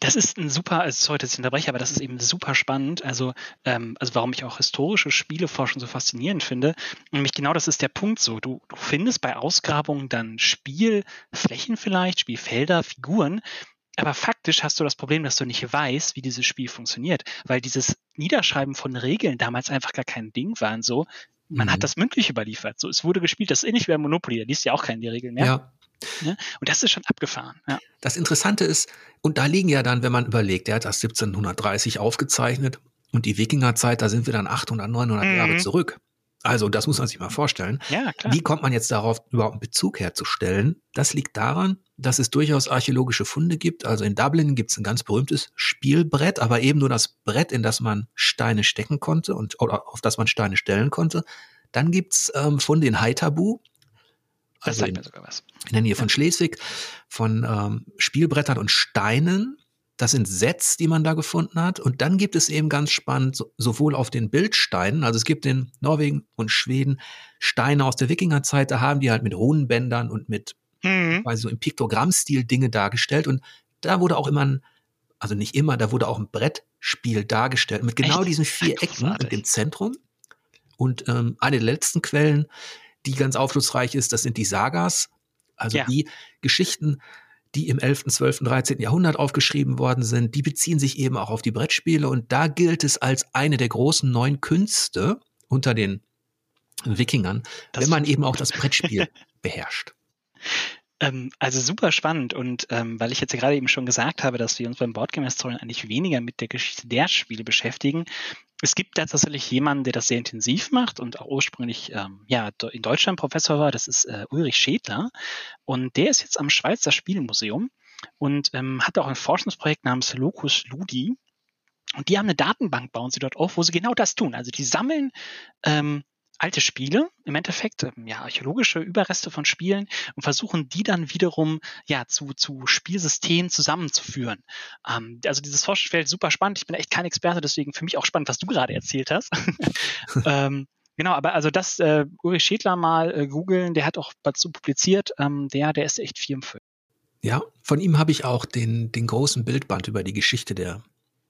Das ist ein super, also sorry, dass ich unterbreche, aber das ist eben super spannend. Also, ähm, also warum ich auch historische Spieleforschung so faszinierend finde. Nämlich genau das ist der Punkt so. Du, du findest bei Ausgrabungen dann Spielflächen vielleicht, Spielfelder, Figuren, aber faktisch hast du das Problem, dass du nicht weißt, wie dieses Spiel funktioniert, weil dieses Niederschreiben von Regeln damals einfach gar kein Ding war und so. Man mhm. hat das mündlich überliefert. So, es wurde gespielt. Das ist ähnlich wie bei Monopoly. Da liest ja auch keinen die Regeln mehr. Ja. Ja? Und das ist schon abgefahren. Ja. Das Interessante ist, und da liegen ja dann, wenn man überlegt, der hat das 1730 aufgezeichnet und die Wikingerzeit, da sind wir dann 800, 900 mhm. Jahre zurück. Also das muss man sich mal vorstellen. Ja. Wie kommt man jetzt darauf, überhaupt einen Bezug herzustellen? Das liegt daran, dass es durchaus archäologische Funde gibt. Also in Dublin gibt es ein ganz berühmtes Spielbrett, aber eben nur das Brett, in das man Steine stecken konnte und oder auf das man Steine stellen konnte. Dann gibt's ähm, Funde in Haitabu. Also das sagt mir sogar was. In der Nähe von Schleswig, von ähm, Spielbrettern und Steinen. Das sind Sets, die man da gefunden hat. Und dann gibt es eben ganz spannend, so, sowohl auf den Bildsteinen, also es gibt in Norwegen und Schweden Steine aus der Wikingerzeit, da haben die halt mit Runenbändern und mit, mhm. also im Piktogrammstil Dinge dargestellt. Und da wurde auch immer ein, also nicht immer, da wurde auch ein Brettspiel dargestellt mit genau Echt? diesen vier Ecken und dem Zentrum. Und ähm, eine der letzten Quellen, die ganz aufschlussreich ist, das sind die Sagas, also ja. die Geschichten, die im 11., 12., 13. Jahrhundert aufgeschrieben worden sind, die beziehen sich eben auch auf die Brettspiele und da gilt es als eine der großen neuen Künste unter den Wikingern, das wenn man eben auch das Brettspiel beherrscht. Ähm, also super spannend und ähm, weil ich jetzt ja gerade eben schon gesagt habe, dass wir uns beim Boardgame Historian eigentlich weniger mit der Geschichte der Spiele beschäftigen, es gibt da tatsächlich jemanden, der das sehr intensiv macht und auch ursprünglich ähm, ja, in Deutschland Professor war, das ist äh, Ulrich Schädler. Und der ist jetzt am Schweizer Spielmuseum und ähm, hat auch ein Forschungsprojekt namens Locus Ludi. Und die haben eine Datenbank, bauen sie dort auf, wo sie genau das tun. Also die sammeln ähm, alte Spiele, im Endeffekt ähm, ja archäologische Überreste von Spielen und versuchen die dann wiederum ja zu, zu Spielsystemen zusammenzuführen. Ähm, also dieses Forschungsfeld super spannend. Ich bin echt kein Experte, deswegen für mich auch spannend, was du gerade erzählt hast. ähm, Genau, aber also das äh, Uri Schädler mal äh, googeln, der hat auch dazu publiziert, ähm, der, der ist echt viel im Film. Ja, von ihm habe ich auch den, den großen Bildband über die Geschichte der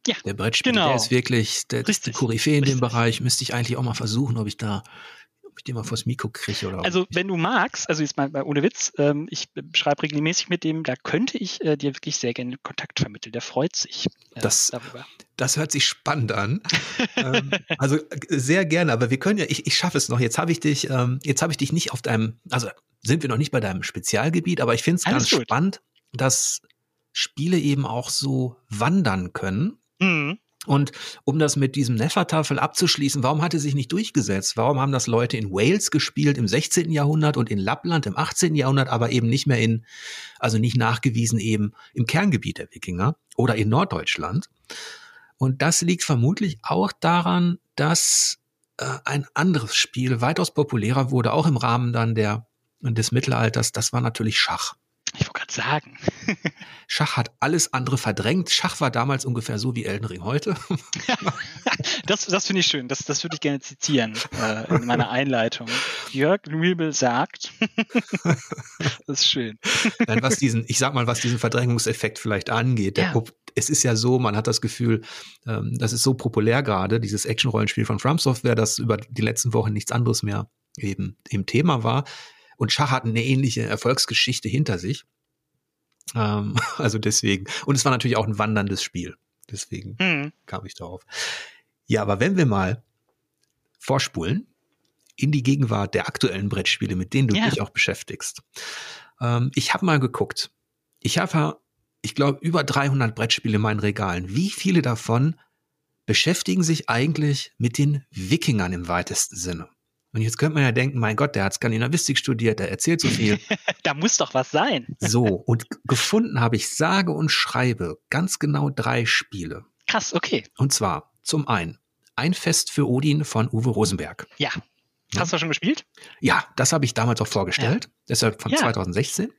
ja, der Brettspiel, genau. der ist wirklich der, Richtig. Koryphäe in Richtig. dem Bereich. Müsste ich eigentlich auch mal versuchen, ob ich da ob ich den mal vors Mikro kriege oder Also wenn du magst, also jetzt mal ohne Witz, ähm, ich schreibe regelmäßig mit dem, da könnte ich äh, dir wirklich sehr gerne Kontakt vermitteln. Der freut sich äh, das, darüber. Das hört sich spannend an. ähm, also sehr gerne, aber wir können ja, ich, ich schaffe es noch. Jetzt habe ich dich, ähm, jetzt habe ich dich nicht auf deinem, also sind wir noch nicht bei deinem Spezialgebiet, aber ich finde es ganz gut. spannend, dass Spiele eben auch so wandern können. Mhm. Und um das mit diesem Nefertafel abzuschließen, warum hat er sich nicht durchgesetzt? Warum haben das Leute in Wales gespielt im 16. Jahrhundert und in Lappland im 18. Jahrhundert, aber eben nicht mehr in, also nicht nachgewiesen eben im Kerngebiet der Wikinger oder in Norddeutschland? Und das liegt vermutlich auch daran, dass äh, ein anderes Spiel weitaus populärer wurde, auch im Rahmen dann der, des Mittelalters. Das war natürlich Schach. Ich wollte gerade sagen. Schach hat alles andere verdrängt. Schach war damals ungefähr so wie Elden Ring heute. das das finde ich schön. Das, das würde ich gerne zitieren äh, in meiner Einleitung. Jörg Lübel sagt. das ist schön. Nein, was diesen, ich sag mal, was diesen Verdrängungseffekt vielleicht angeht. Ja. es ist ja so, man hat das Gefühl, ähm, das ist so populär gerade, dieses Action-Rollenspiel von From Software, das über die letzten Wochen nichts anderes mehr eben im Thema war. Und Schach hat eine ähnliche Erfolgsgeschichte hinter sich. Ähm, also deswegen. Und es war natürlich auch ein wanderndes Spiel. Deswegen mhm. kam ich darauf. Ja, aber wenn wir mal vorspulen in die Gegenwart der aktuellen Brettspiele, mit denen du ja. dich auch beschäftigst. Ähm, ich habe mal geguckt. Ich habe, ich glaube, über 300 Brettspiele in meinen Regalen. Wie viele davon beschäftigen sich eigentlich mit den Wikingern im weitesten Sinne? Und jetzt könnte man ja denken, mein Gott, der hat Skandinavistik studiert, der erzählt so viel. da muss doch was sein. so, und gefunden habe ich sage und schreibe ganz genau drei Spiele. Krass, okay. Und zwar zum einen Ein Fest für Odin von Uwe Rosenberg. Ja. Hast du schon gespielt? Ja, das habe ich damals auch vorgestellt. Ja. Deshalb von ja. 2016.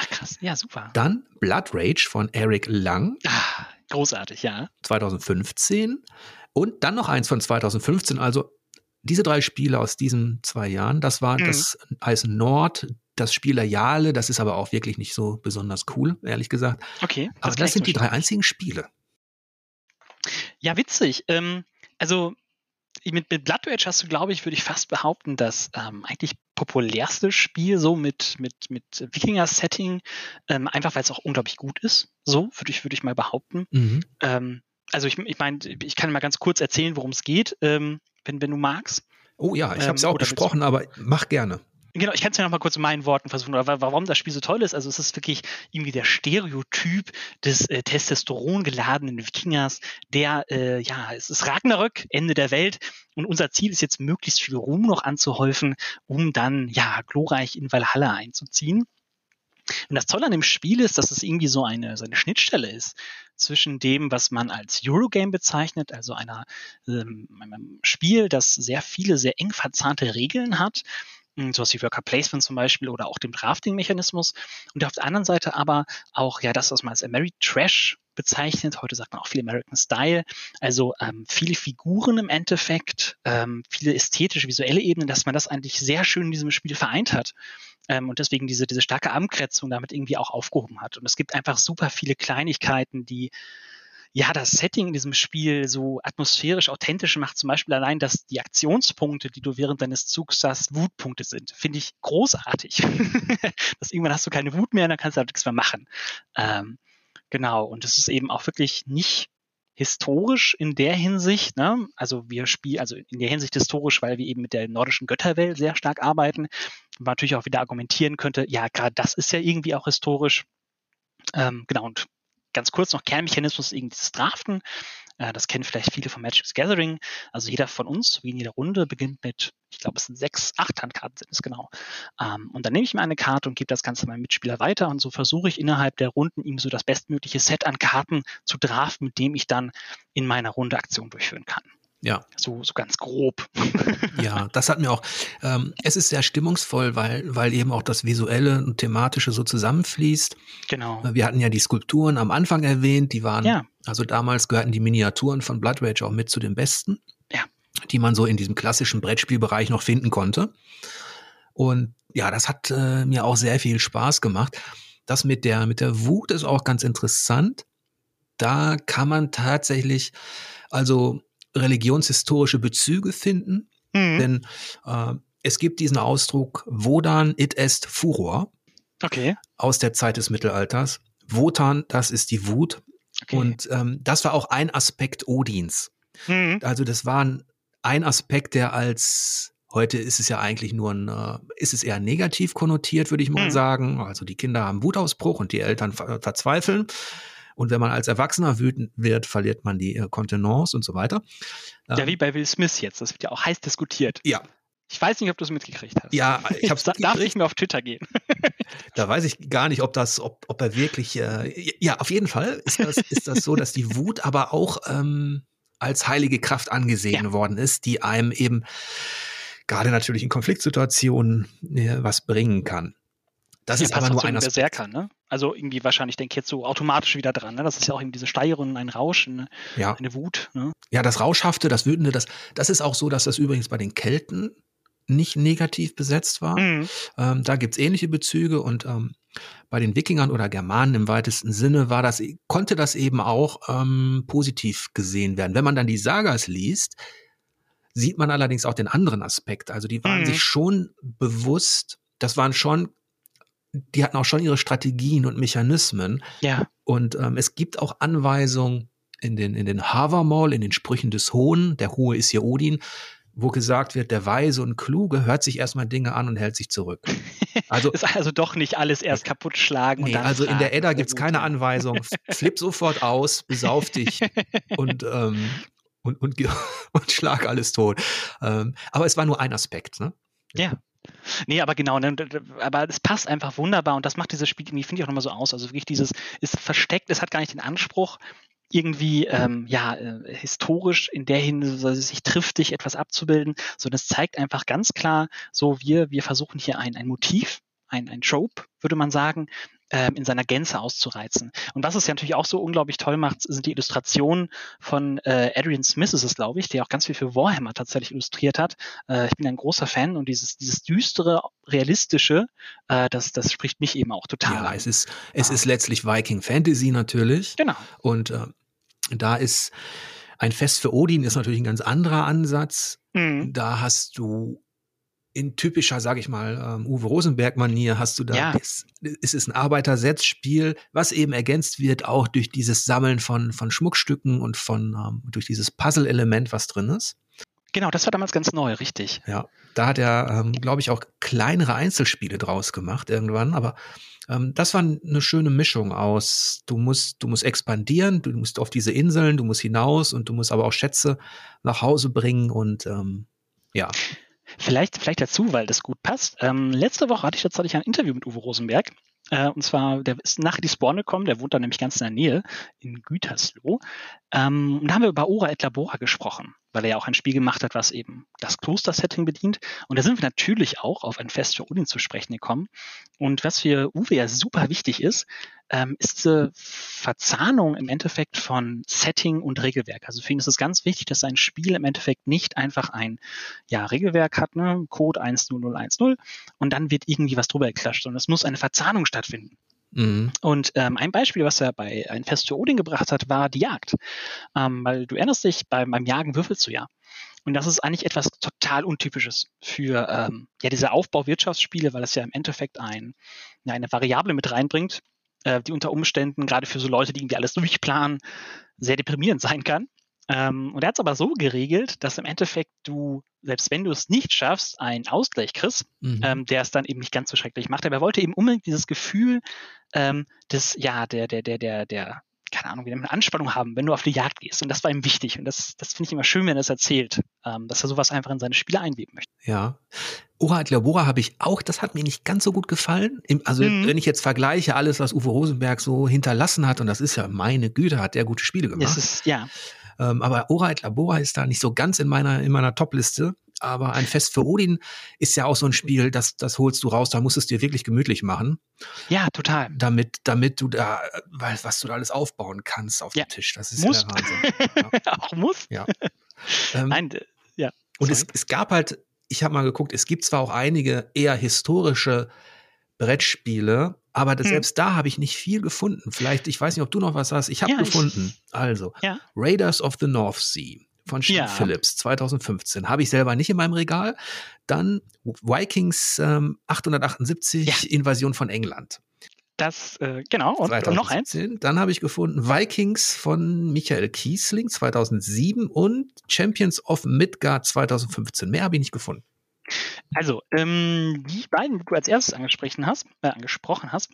Ach krass, ja, super. Dann Blood Rage von Eric Lang. Ah, großartig, ja. 2015. Und dann noch eins von 2015, also diese drei Spiele aus diesen zwei Jahren, das war mhm. das heißt Nord, das Spiel der Jale, das ist aber auch wirklich nicht so besonders cool, ehrlich gesagt. Okay. Das aber das sind die drei einzigen Spiele. Ja, witzig. Ähm, also mit, mit Blood Rage hast du, glaube ich, würde ich fast behaupten, dass ähm, eigentlich populärste Spiel so mit, mit, mit Wikinger-Setting, ähm, einfach weil es auch unglaublich gut ist. So, würde ich, würde ich mal behaupten. Mhm. Ähm, also ich, ich meine, ich kann mal ganz kurz erzählen, worum es geht, ähm, wenn, wenn du magst. Oh ja, ich habe es ja auch besprochen, aber mach gerne. Genau, ich kann es ja noch mal kurz in meinen Worten versuchen, warum das Spiel so toll ist. Also es ist wirklich irgendwie der Stereotyp des äh, Testosteron geladenen Wikingers, der, äh, ja, es ist Ragnarök, Ende der Welt und unser Ziel ist jetzt möglichst viel Ruhm noch anzuhäufen, um dann, ja, glorreich in Valhalla einzuziehen. Und das Tolle an dem Spiel ist, dass es irgendwie so eine, so eine Schnittstelle ist zwischen dem, was man als Eurogame bezeichnet, also einer, ähm, einem Spiel, das sehr viele, sehr eng verzahnte Regeln hat, hm, sowas wie Worker Placement zum Beispiel oder auch dem Drafting-Mechanismus. Und auf der anderen Seite aber auch ja das, was man als American Trash bezeichnet. Heute sagt man auch viel American Style. Also ähm, viele Figuren im Endeffekt, ähm, viele ästhetische, visuelle Ebenen, dass man das eigentlich sehr schön in diesem Spiel vereint hat. Ähm, und deswegen diese, diese starke Abgrenzung damit irgendwie auch aufgehoben hat. Und es gibt einfach super viele Kleinigkeiten, die ja, das Setting in diesem Spiel so atmosphärisch authentisch macht, zum Beispiel allein, dass die Aktionspunkte, die du während deines Zugs hast, Wutpunkte sind, finde ich großartig. dass irgendwann hast du keine Wut mehr, dann kannst du halt nichts mehr machen. Ähm, genau, und es ist eben auch wirklich nicht historisch in der Hinsicht, ne? also wir spielen, also in der Hinsicht historisch, weil wir eben mit der nordischen Götterwelt sehr stark arbeiten, man natürlich auch wieder argumentieren könnte, ja, gerade das ist ja irgendwie auch historisch. Ähm, genau, und ganz kurz noch Kernmechanismus irgendwie dieses Draften. Äh, das kennen vielleicht viele von Magic's Gathering. Also jeder von uns, wie in jeder Runde, beginnt mit, ich glaube, es sind sechs, acht Handkarten sind es genau. Ähm, und dann nehme ich mir eine Karte und gebe das Ganze meinem Mitspieler weiter. Und so versuche ich innerhalb der Runden ihm so das bestmögliche Set an Karten zu draften, mit dem ich dann in meiner Runde Aktion durchführen kann. Ja. So, so ganz grob. ja, das hat mir auch, ähm, es ist sehr stimmungsvoll, weil, weil eben auch das Visuelle und Thematische so zusammenfließt. Genau. Wir hatten ja die Skulpturen am Anfang erwähnt, die waren, ja. also damals gehörten die Miniaturen von Blood Rage auch mit zu den besten. Ja. Die man so in diesem klassischen Brettspielbereich noch finden konnte. Und ja, das hat äh, mir auch sehr viel Spaß gemacht. Das mit der, mit der Wut ist auch ganz interessant. Da kann man tatsächlich, also religionshistorische Bezüge finden, mhm. denn äh, es gibt diesen Ausdruck Wodan it est furor okay. aus der Zeit des Mittelalters. Wotan, das ist die Wut. Okay. Und ähm, das war auch ein Aspekt Odins. Mhm. Also das war ein Aspekt, der als Heute ist es ja eigentlich nur ein, äh, ist es eher negativ konnotiert, würde ich mal mhm. sagen. Also die Kinder haben Wutausbruch und die Eltern verzweifeln. Und wenn man als Erwachsener wütend wird, verliert man die äh, Kontenance und so weiter. Ja, ähm, wie bei Will Smith jetzt. Das wird ja auch heiß diskutiert. Ja. Ich weiß nicht, ob du es mitgekriegt hast. Ja, ich habe Darf ich mir auf Twitter gehen? da weiß ich gar nicht, ob das, ob, ob er wirklich. Äh, ja, auf jeden Fall ist das, ist das so, dass die Wut aber auch ähm, als heilige Kraft angesehen ja. worden ist, die einem eben gerade natürlich in Konfliktsituationen äh, was bringen kann. Das ja, ist aber nur ein Berserker, ne? Also irgendwie wahrscheinlich denke ich jetzt so automatisch wieder dran. Ne? Das ist ja auch eben diese Steigerung, ein Rausch, eine, ja. eine Wut. Ne? Ja, das Rauschhafte, das Wütende, das, das ist auch so, dass das übrigens bei den Kelten nicht negativ besetzt war. Mhm. Ähm, da gibt's ähnliche Bezüge und ähm, bei den Wikingern oder Germanen im weitesten Sinne war das, konnte das eben auch ähm, positiv gesehen werden. Wenn man dann die Sagas liest, sieht man allerdings auch den anderen Aspekt. Also die waren mhm. sich schon bewusst, das waren schon die hatten auch schon ihre Strategien und Mechanismen. Ja. Und ähm, es gibt auch Anweisungen in den, in den Havermall, in den Sprüchen des Hohen, der Hohe ist hier Odin, wo gesagt wird, der Weise und Kluge hört sich erstmal Dinge an und hält sich zurück. Also ist also doch nicht alles erst kaputt schlagen. Nee, also in der Edda gibt es keine Anweisung. Flipp sofort aus, besauf dich und, ähm, und, und, und schlag alles tot. Ähm, aber es war nur ein Aspekt. Ne? Ja. Nee, aber genau, ne, aber es passt einfach wunderbar und das macht dieses Spiel irgendwie, finde ich auch nochmal so aus. Also wirklich dieses, ist versteckt, es hat gar nicht den Anspruch, irgendwie ähm, ja äh, historisch in der Hinsicht sich triftig etwas abzubilden, sondern es zeigt einfach ganz klar, so wir wir versuchen hier ein ein Motiv, ein ein Trope, würde man sagen, ähm, in seiner Gänze auszureizen. Und was es ja natürlich auch so unglaublich toll macht, sind die Illustrationen von äh, Adrian Smith, ist es, glaube ich, der auch ganz viel für Warhammer tatsächlich illustriert hat. Äh, ich bin ein großer Fan und dieses, dieses düstere, realistische, äh, das, das spricht mich eben auch total ja, an. Es ist, es ja. ist letztlich Viking Fantasy natürlich. Genau. Und äh, da ist ein Fest für Odin ist natürlich ein ganz anderer Ansatz. Mhm. Da hast du in typischer, sag ich mal, ähm, Uwe Rosenberg-Manier hast du da, ja. es, es ist ein Arbeitersetzspiel, was eben ergänzt wird auch durch dieses Sammeln von, von Schmuckstücken und von, ähm, durch dieses Puzzle-Element, was drin ist. Genau, das war damals ganz neu, richtig. Ja, da hat er, ähm, glaube ich, auch kleinere Einzelspiele draus gemacht irgendwann, aber ähm, das war eine schöne Mischung aus, du musst, du musst expandieren, du musst auf diese Inseln, du musst hinaus und du musst aber auch Schätze nach Hause bringen und ähm, ja. Vielleicht, vielleicht dazu, weil das gut passt. Ähm, letzte Woche hatte ich tatsächlich ein Interview mit Uwe Rosenberg. Äh, und zwar, der ist nach die Spawn gekommen, der wohnt da nämlich ganz in der Nähe, in Gütersloh. Ähm, und da haben wir über Ora et Labora gesprochen weil er ja auch ein Spiel gemacht hat, was eben das Kloster-Setting bedient. Und da sind wir natürlich auch auf ein Fest für Odin zu sprechen gekommen. Und was für Uwe ja super wichtig ist, ähm, ist diese Verzahnung im Endeffekt von Setting und Regelwerk. Also für ihn ist es ganz wichtig, dass sein Spiel im Endeffekt nicht einfach ein ja, Regelwerk hat, ne? Code 10010 und dann wird irgendwie was drüber geklatscht, sondern es muss eine Verzahnung stattfinden. Mhm. Und ähm, ein Beispiel, was er bei ein Fest für Odin gebracht hat, war die Jagd. Ähm, weil du erinnerst dich, beim, beim Jagen würfelst du ja. Und das ist eigentlich etwas total Untypisches für ähm, ja, diese Aufbauwirtschaftsspiele, weil es ja im Endeffekt ein, ja, eine Variable mit reinbringt, äh, die unter Umständen gerade für so Leute, die irgendwie alles durchplanen, sehr deprimierend sein kann. Ähm, und er hat es aber so geregelt, dass im Endeffekt du, selbst wenn du es nicht schaffst, einen Ausgleich kriegst, mhm. ähm, der es dann eben nicht ganz so schrecklich macht. Aber er wollte eben unbedingt dieses Gefühl ähm, des, ja, der, der, der, der, der, keine Ahnung, wieder eine Anspannung haben, wenn du auf die Jagd gehst. Und das war ihm wichtig. Und das, das finde ich immer schön, wenn er das erzählt, ähm, dass er sowas einfach in seine Spiele einweben möchte. Ja. Ora et Labora habe ich auch, das hat mir nicht ganz so gut gefallen. Also, mhm. wenn ich jetzt vergleiche, alles, was Uwe Rosenberg so hinterlassen hat, und das ist ja meine Güte, hat der gute Spiele gemacht. Es ist, ja. Ähm, aber Ora et Labora ist da nicht so ganz in meiner, in meiner Top-Liste. Aber ein Fest für Odin ist ja auch so ein Spiel, das, das holst du raus, da musst du es dir wirklich gemütlich machen. Ja, total. Damit, damit du da, was du da alles aufbauen kannst auf ja. dem Tisch. Das ist muss. ja der Wahnsinn. Ja. auch muss. Ja. Ähm, Nein, ja. Und es, es gab halt, ich habe mal geguckt, es gibt zwar auch einige eher historische Brettspiele, aber hm. selbst da habe ich nicht viel gefunden. Vielleicht, ich weiß nicht, ob du noch was hast. Ich habe ja, gefunden. Ich, also, ja. Raiders of the North Sea von Sean ja. Phillips 2015. Habe ich selber nicht in meinem Regal. Dann Vikings ähm, 878 ja. Invasion von England. Das, äh, genau, und, und noch eins. Dann habe ich gefunden Vikings von Michael Kiesling 2007 und Champions of Midgard 2015. Mehr habe ich nicht gefunden. Also, ähm, die beiden, die du als erstes angesprochen hast, äh, angesprochen hast,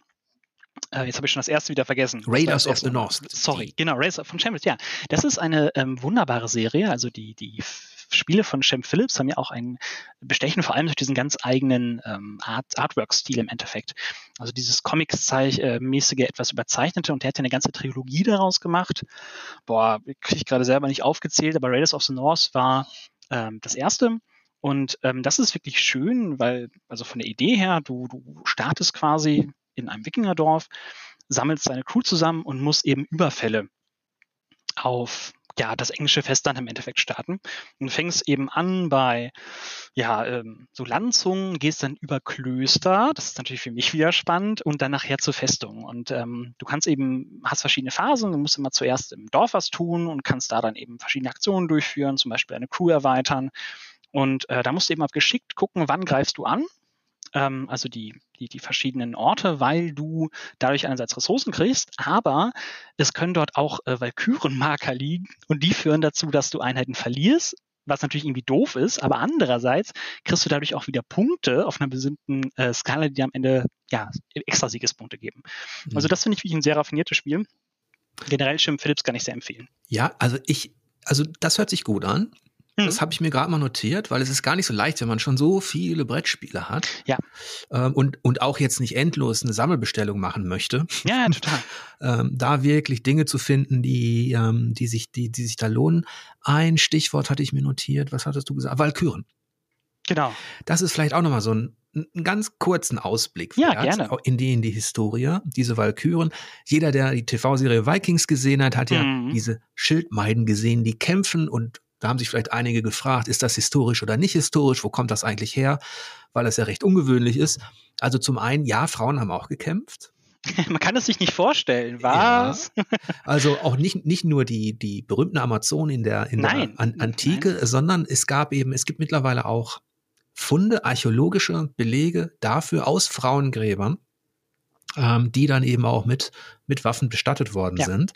äh, jetzt habe ich schon das erste wieder vergessen. Raiders of the North. Sorry, genau, Raiders von Champions, ja. Das ist eine ähm, wunderbare Serie. Also die, die Spiele von Shem Phillips haben ja auch einen Bestechen, vor allem durch diesen ganz eigenen ähm, Art, Artwork-Stil im Endeffekt. Also dieses Comics-mäßige, etwas überzeichnete und der hat ja eine ganze Trilogie daraus gemacht. Boah, kriege ich gerade selber nicht aufgezählt, aber Raiders of the North war ähm, das erste. Und ähm, das ist wirklich schön, weil, also von der Idee her, du, du startest quasi in einem Wikingerdorf, sammelst deine Crew zusammen und musst eben Überfälle auf ja, das englische Festland im Endeffekt starten. Und fängst eben an bei ja, ähm, so Landzungen, gehst dann über Klöster, das ist natürlich für mich wieder spannend, und dann nachher zur Festung. Und ähm, du kannst eben, hast verschiedene Phasen, du musst immer zuerst im Dorf was tun und kannst da dann eben verschiedene Aktionen durchführen, zum Beispiel eine Crew erweitern und äh, da musst du eben auf geschickt gucken, wann greifst du an. Ähm, also die, die, die verschiedenen Orte, weil du dadurch einerseits Ressourcen kriegst, aber es können dort auch äh, Valkyrenmarker liegen und die führen dazu, dass du Einheiten verlierst, was natürlich irgendwie doof ist, aber andererseits kriegst du dadurch auch wieder Punkte auf einer bestimmten äh, Skala, die dir am Ende ja extra Siegespunkte geben. Mhm. Also das finde ich wirklich ein sehr raffiniertes Spiel. Generell Schirm Philips kann ich sehr empfehlen. Ja, also ich, also das hört sich gut an. Das mhm. habe ich mir gerade mal notiert, weil es ist gar nicht so leicht, wenn man schon so viele Brettspiele hat. Ja. Ähm, und, und auch jetzt nicht endlos eine Sammelbestellung machen möchte. Ja, total. ähm, da wirklich Dinge zu finden, die, ähm, die, sich, die, die sich da lohnen. Ein Stichwort hatte ich mir notiert. Was hattest du gesagt? Walküren. Genau. Das ist vielleicht auch nochmal so ein, einen ganz kurzen Ausblick ja, gerne. in die, in die Historie, diese Walküren. Jeder, der die TV-Serie Vikings gesehen hat, hat ja mhm. diese Schildmeiden gesehen, die kämpfen und da haben sich vielleicht einige gefragt, ist das historisch oder nicht historisch? Wo kommt das eigentlich her? Weil es ja recht ungewöhnlich ist. Also zum einen, ja, Frauen haben auch gekämpft. Man kann es sich nicht vorstellen, was? Ja. Also auch nicht, nicht nur die, die berühmten Amazonen in der, in der An Antike, Nein. sondern es gab eben, es gibt mittlerweile auch Funde, archäologische Belege dafür aus Frauengräbern, ähm, die dann eben auch mit, mit Waffen bestattet worden ja. sind.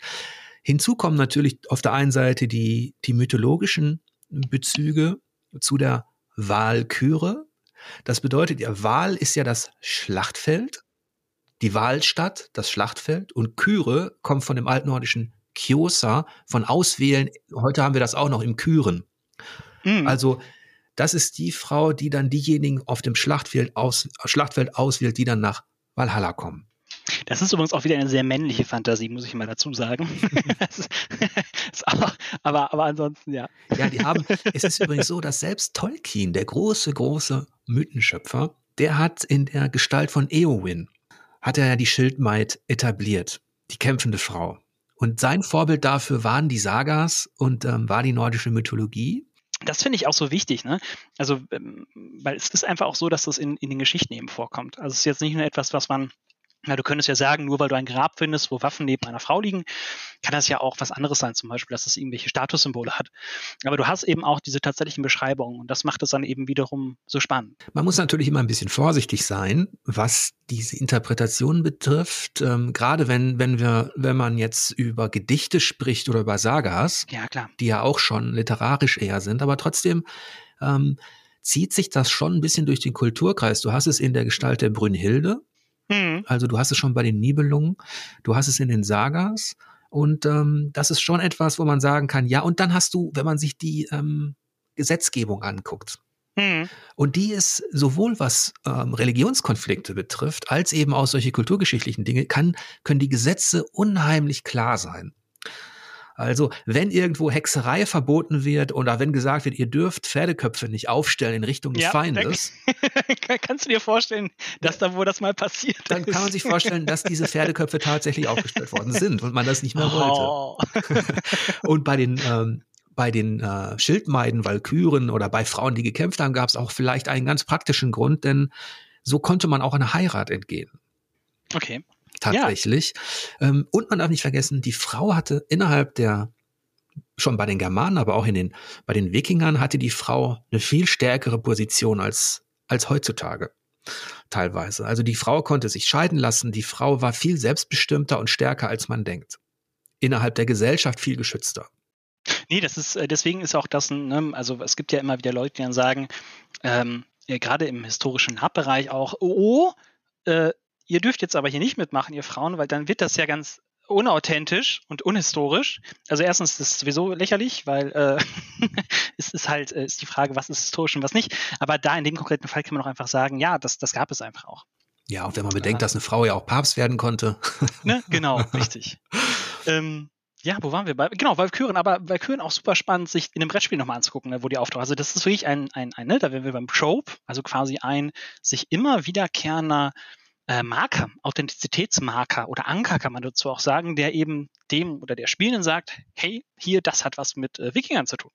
Hinzu kommen natürlich auf der einen Seite die, die mythologischen Bezüge zu der Wahlküre. Das bedeutet, der Wahl ist ja das Schlachtfeld, die Wahlstadt, das Schlachtfeld und Kyre kommt von dem altnordischen Kiosa, von Auswählen. Heute haben wir das auch noch im Küren. Mhm. Also das ist die Frau, die dann diejenigen auf dem Schlachtfeld, aus, Schlachtfeld auswählt, die dann nach Valhalla kommen. Das ist übrigens auch wieder eine sehr männliche Fantasie, muss ich mal dazu sagen. aber, aber, aber ansonsten, ja. Ja, die haben, es ist übrigens so, dass selbst Tolkien, der große, große Mythenschöpfer, der hat in der Gestalt von Eowyn, hat er ja die Schildmaid etabliert, die kämpfende Frau. Und sein Vorbild dafür waren die Sagas und ähm, war die nordische Mythologie das finde ich auch so wichtig, ne? Also, ähm, weil es ist einfach auch so, dass das in, in den Geschichten eben vorkommt. Also es ist jetzt nicht nur etwas, was man ja, du könntest ja sagen, nur weil du ein Grab findest, wo Waffen neben einer Frau liegen, kann das ja auch was anderes sein, zum Beispiel, dass es irgendwelche Statussymbole hat. Aber du hast eben auch diese tatsächlichen Beschreibungen und das macht es dann eben wiederum so spannend. Man muss natürlich immer ein bisschen vorsichtig sein, was diese Interpretation betrifft. Ähm, gerade wenn, wenn wir, wenn man jetzt über Gedichte spricht oder über Sagas, ja, klar. die ja auch schon literarisch eher sind, aber trotzdem ähm, zieht sich das schon ein bisschen durch den Kulturkreis. Du hast es in der Gestalt der Brünnhilde, Mhm. Also du hast es schon bei den Nibelungen, du hast es in den Sagas und ähm, das ist schon etwas, wo man sagen kann, ja, und dann hast du, wenn man sich die ähm, Gesetzgebung anguckt, mhm. und die ist sowohl was ähm, Religionskonflikte betrifft, als eben auch solche kulturgeschichtlichen Dinge, kann, können die Gesetze unheimlich klar sein. Also, wenn irgendwo Hexerei verboten wird oder wenn gesagt wird, ihr dürft Pferdeköpfe nicht aufstellen in Richtung des ja, Feindes. kannst du dir vorstellen, dass da wo das mal passiert Dann ist. kann man sich vorstellen, dass diese Pferdeköpfe tatsächlich aufgestellt worden sind und man das nicht mehr wollte. Oh. und bei den ähm, bei den äh, Schildmeiden, Walküren oder bei Frauen, die gekämpft haben, gab es auch vielleicht einen ganz praktischen Grund, denn so konnte man auch einer Heirat entgehen. Okay tatsächlich. Ja. Ähm, und man darf nicht vergessen, die Frau hatte innerhalb der schon bei den Germanen, aber auch in den, bei den Wikingern hatte die Frau eine viel stärkere Position als, als heutzutage. Teilweise. Also die Frau konnte sich scheiden lassen. Die Frau war viel selbstbestimmter und stärker, als man denkt. Innerhalb der Gesellschaft viel geschützter. Nee, das ist, äh, deswegen ist auch das, ne, also es gibt ja immer wieder Leute, die dann sagen, ähm, gerade im historischen Nahbereich auch, oh, äh, ihr dürft jetzt aber hier nicht mitmachen, ihr Frauen, weil dann wird das ja ganz unauthentisch und unhistorisch. Also erstens ist es sowieso lächerlich, weil äh, es ist halt äh, ist die Frage, was ist historisch und was nicht. Aber da in dem konkreten Fall kann man auch einfach sagen, ja, das, das gab es einfach auch. Ja, und wenn man bedenkt, dass eine Frau ja auch Papst werden konnte. ne? Genau, richtig. ähm, ja, wo waren wir? Bei, genau, Valkyren, aber Valkyren auch super spannend, sich in dem Brettspiel nochmal anzugucken, ne, wo die auftauchen. Also das ist wirklich ein, ein, ein ne, da wären wir beim Trope, also quasi ein sich immer wiederkehrender äh, Marker, Authentizitätsmarker oder Anker kann man dazu auch sagen, der eben dem oder der Spielenden sagt, hey, hier, das hat was mit äh, Wikingern zu tun.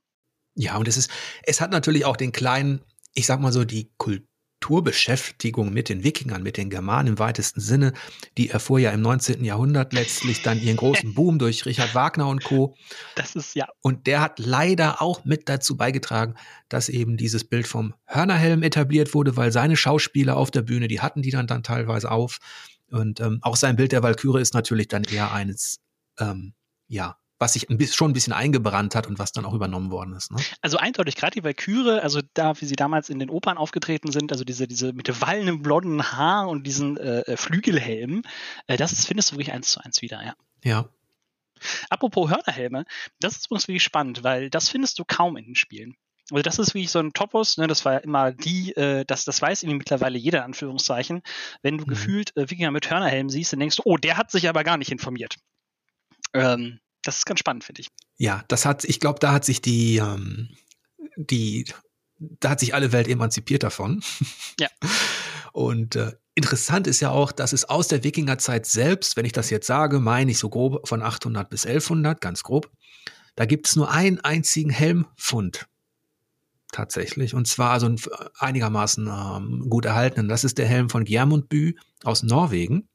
Ja, und es ist, es hat natürlich auch den kleinen, ich sag mal so, die Kultur Kulturbeschäftigung mit den Wikingern, mit den Germanen im weitesten Sinne, die erfuhr ja im 19. Jahrhundert letztlich dann ihren großen Boom durch Richard Wagner und Co. Das ist ja. Und der hat leider auch mit dazu beigetragen, dass eben dieses Bild vom Hörnerhelm etabliert wurde, weil seine Schauspieler auf der Bühne, die hatten die dann, dann teilweise auf. Und ähm, auch sein Bild der Walküre ist natürlich dann eher eines, ähm, ja, was sich ein bisschen, schon ein bisschen eingebrannt hat und was dann auch übernommen worden ist. Ne? Also eindeutig, gerade die Valkyrie, also da, wie sie damals in den Opern aufgetreten sind, also diese, diese mit dem wallenden blonden Haar und diesen äh, äh Flügelhelmen, äh, das findest du wirklich eins zu eins wieder, ja. Ja. Apropos Hörnerhelme, das ist übrigens wirklich spannend, weil das findest du kaum in den Spielen. Also das ist wirklich so ein Topos, ne, das war immer die, äh, das, das weiß irgendwie mittlerweile jeder, Anführungszeichen. Wenn du mhm. gefühlt äh, Wikinger mit Hörnerhelm siehst, dann denkst du, oh, der hat sich aber gar nicht informiert. Ähm, das ist ganz spannend, finde ich. Ja, das hat, ich glaube, da hat sich die, ähm, die, da hat sich alle Welt emanzipiert davon. Ja. Und äh, interessant ist ja auch, dass es aus der Wikingerzeit selbst, wenn ich das jetzt sage, meine ich so grob von 800 bis 1100, ganz grob, da gibt es nur einen einzigen Helmfund tatsächlich. Und zwar also einigermaßen ähm, gut erhaltenen. Das ist der Helm von Gjermundby aus Norwegen.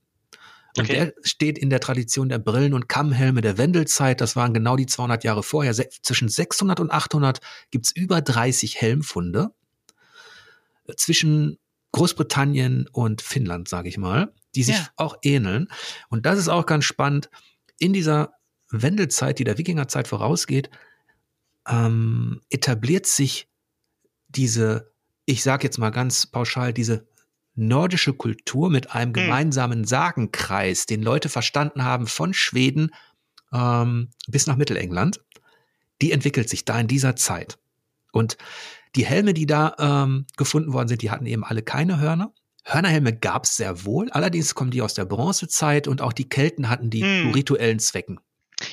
Und okay. der steht in der Tradition der Brillen- und Kammhelme der Wendelzeit. Das waren genau die 200 Jahre vorher. Se zwischen 600 und 800 gibt's über 30 Helmfunde. zwischen Großbritannien und Finnland, sage ich mal, die sich ja. auch ähneln. Und das ist auch ganz spannend. In dieser Wendelzeit, die der Wikingerzeit vorausgeht, ähm, etabliert sich diese, ich sage jetzt mal ganz pauschal, diese nordische Kultur mit einem hm. gemeinsamen Sagenkreis, den Leute verstanden haben von Schweden ähm, bis nach Mittelengland, die entwickelt sich da in dieser Zeit. Und die Helme, die da ähm, gefunden worden sind, die hatten eben alle keine Hörner. Hörnerhelme gab es sehr wohl, allerdings kommen die aus der Bronzezeit und auch die Kelten hatten die zu rituellen Zwecken.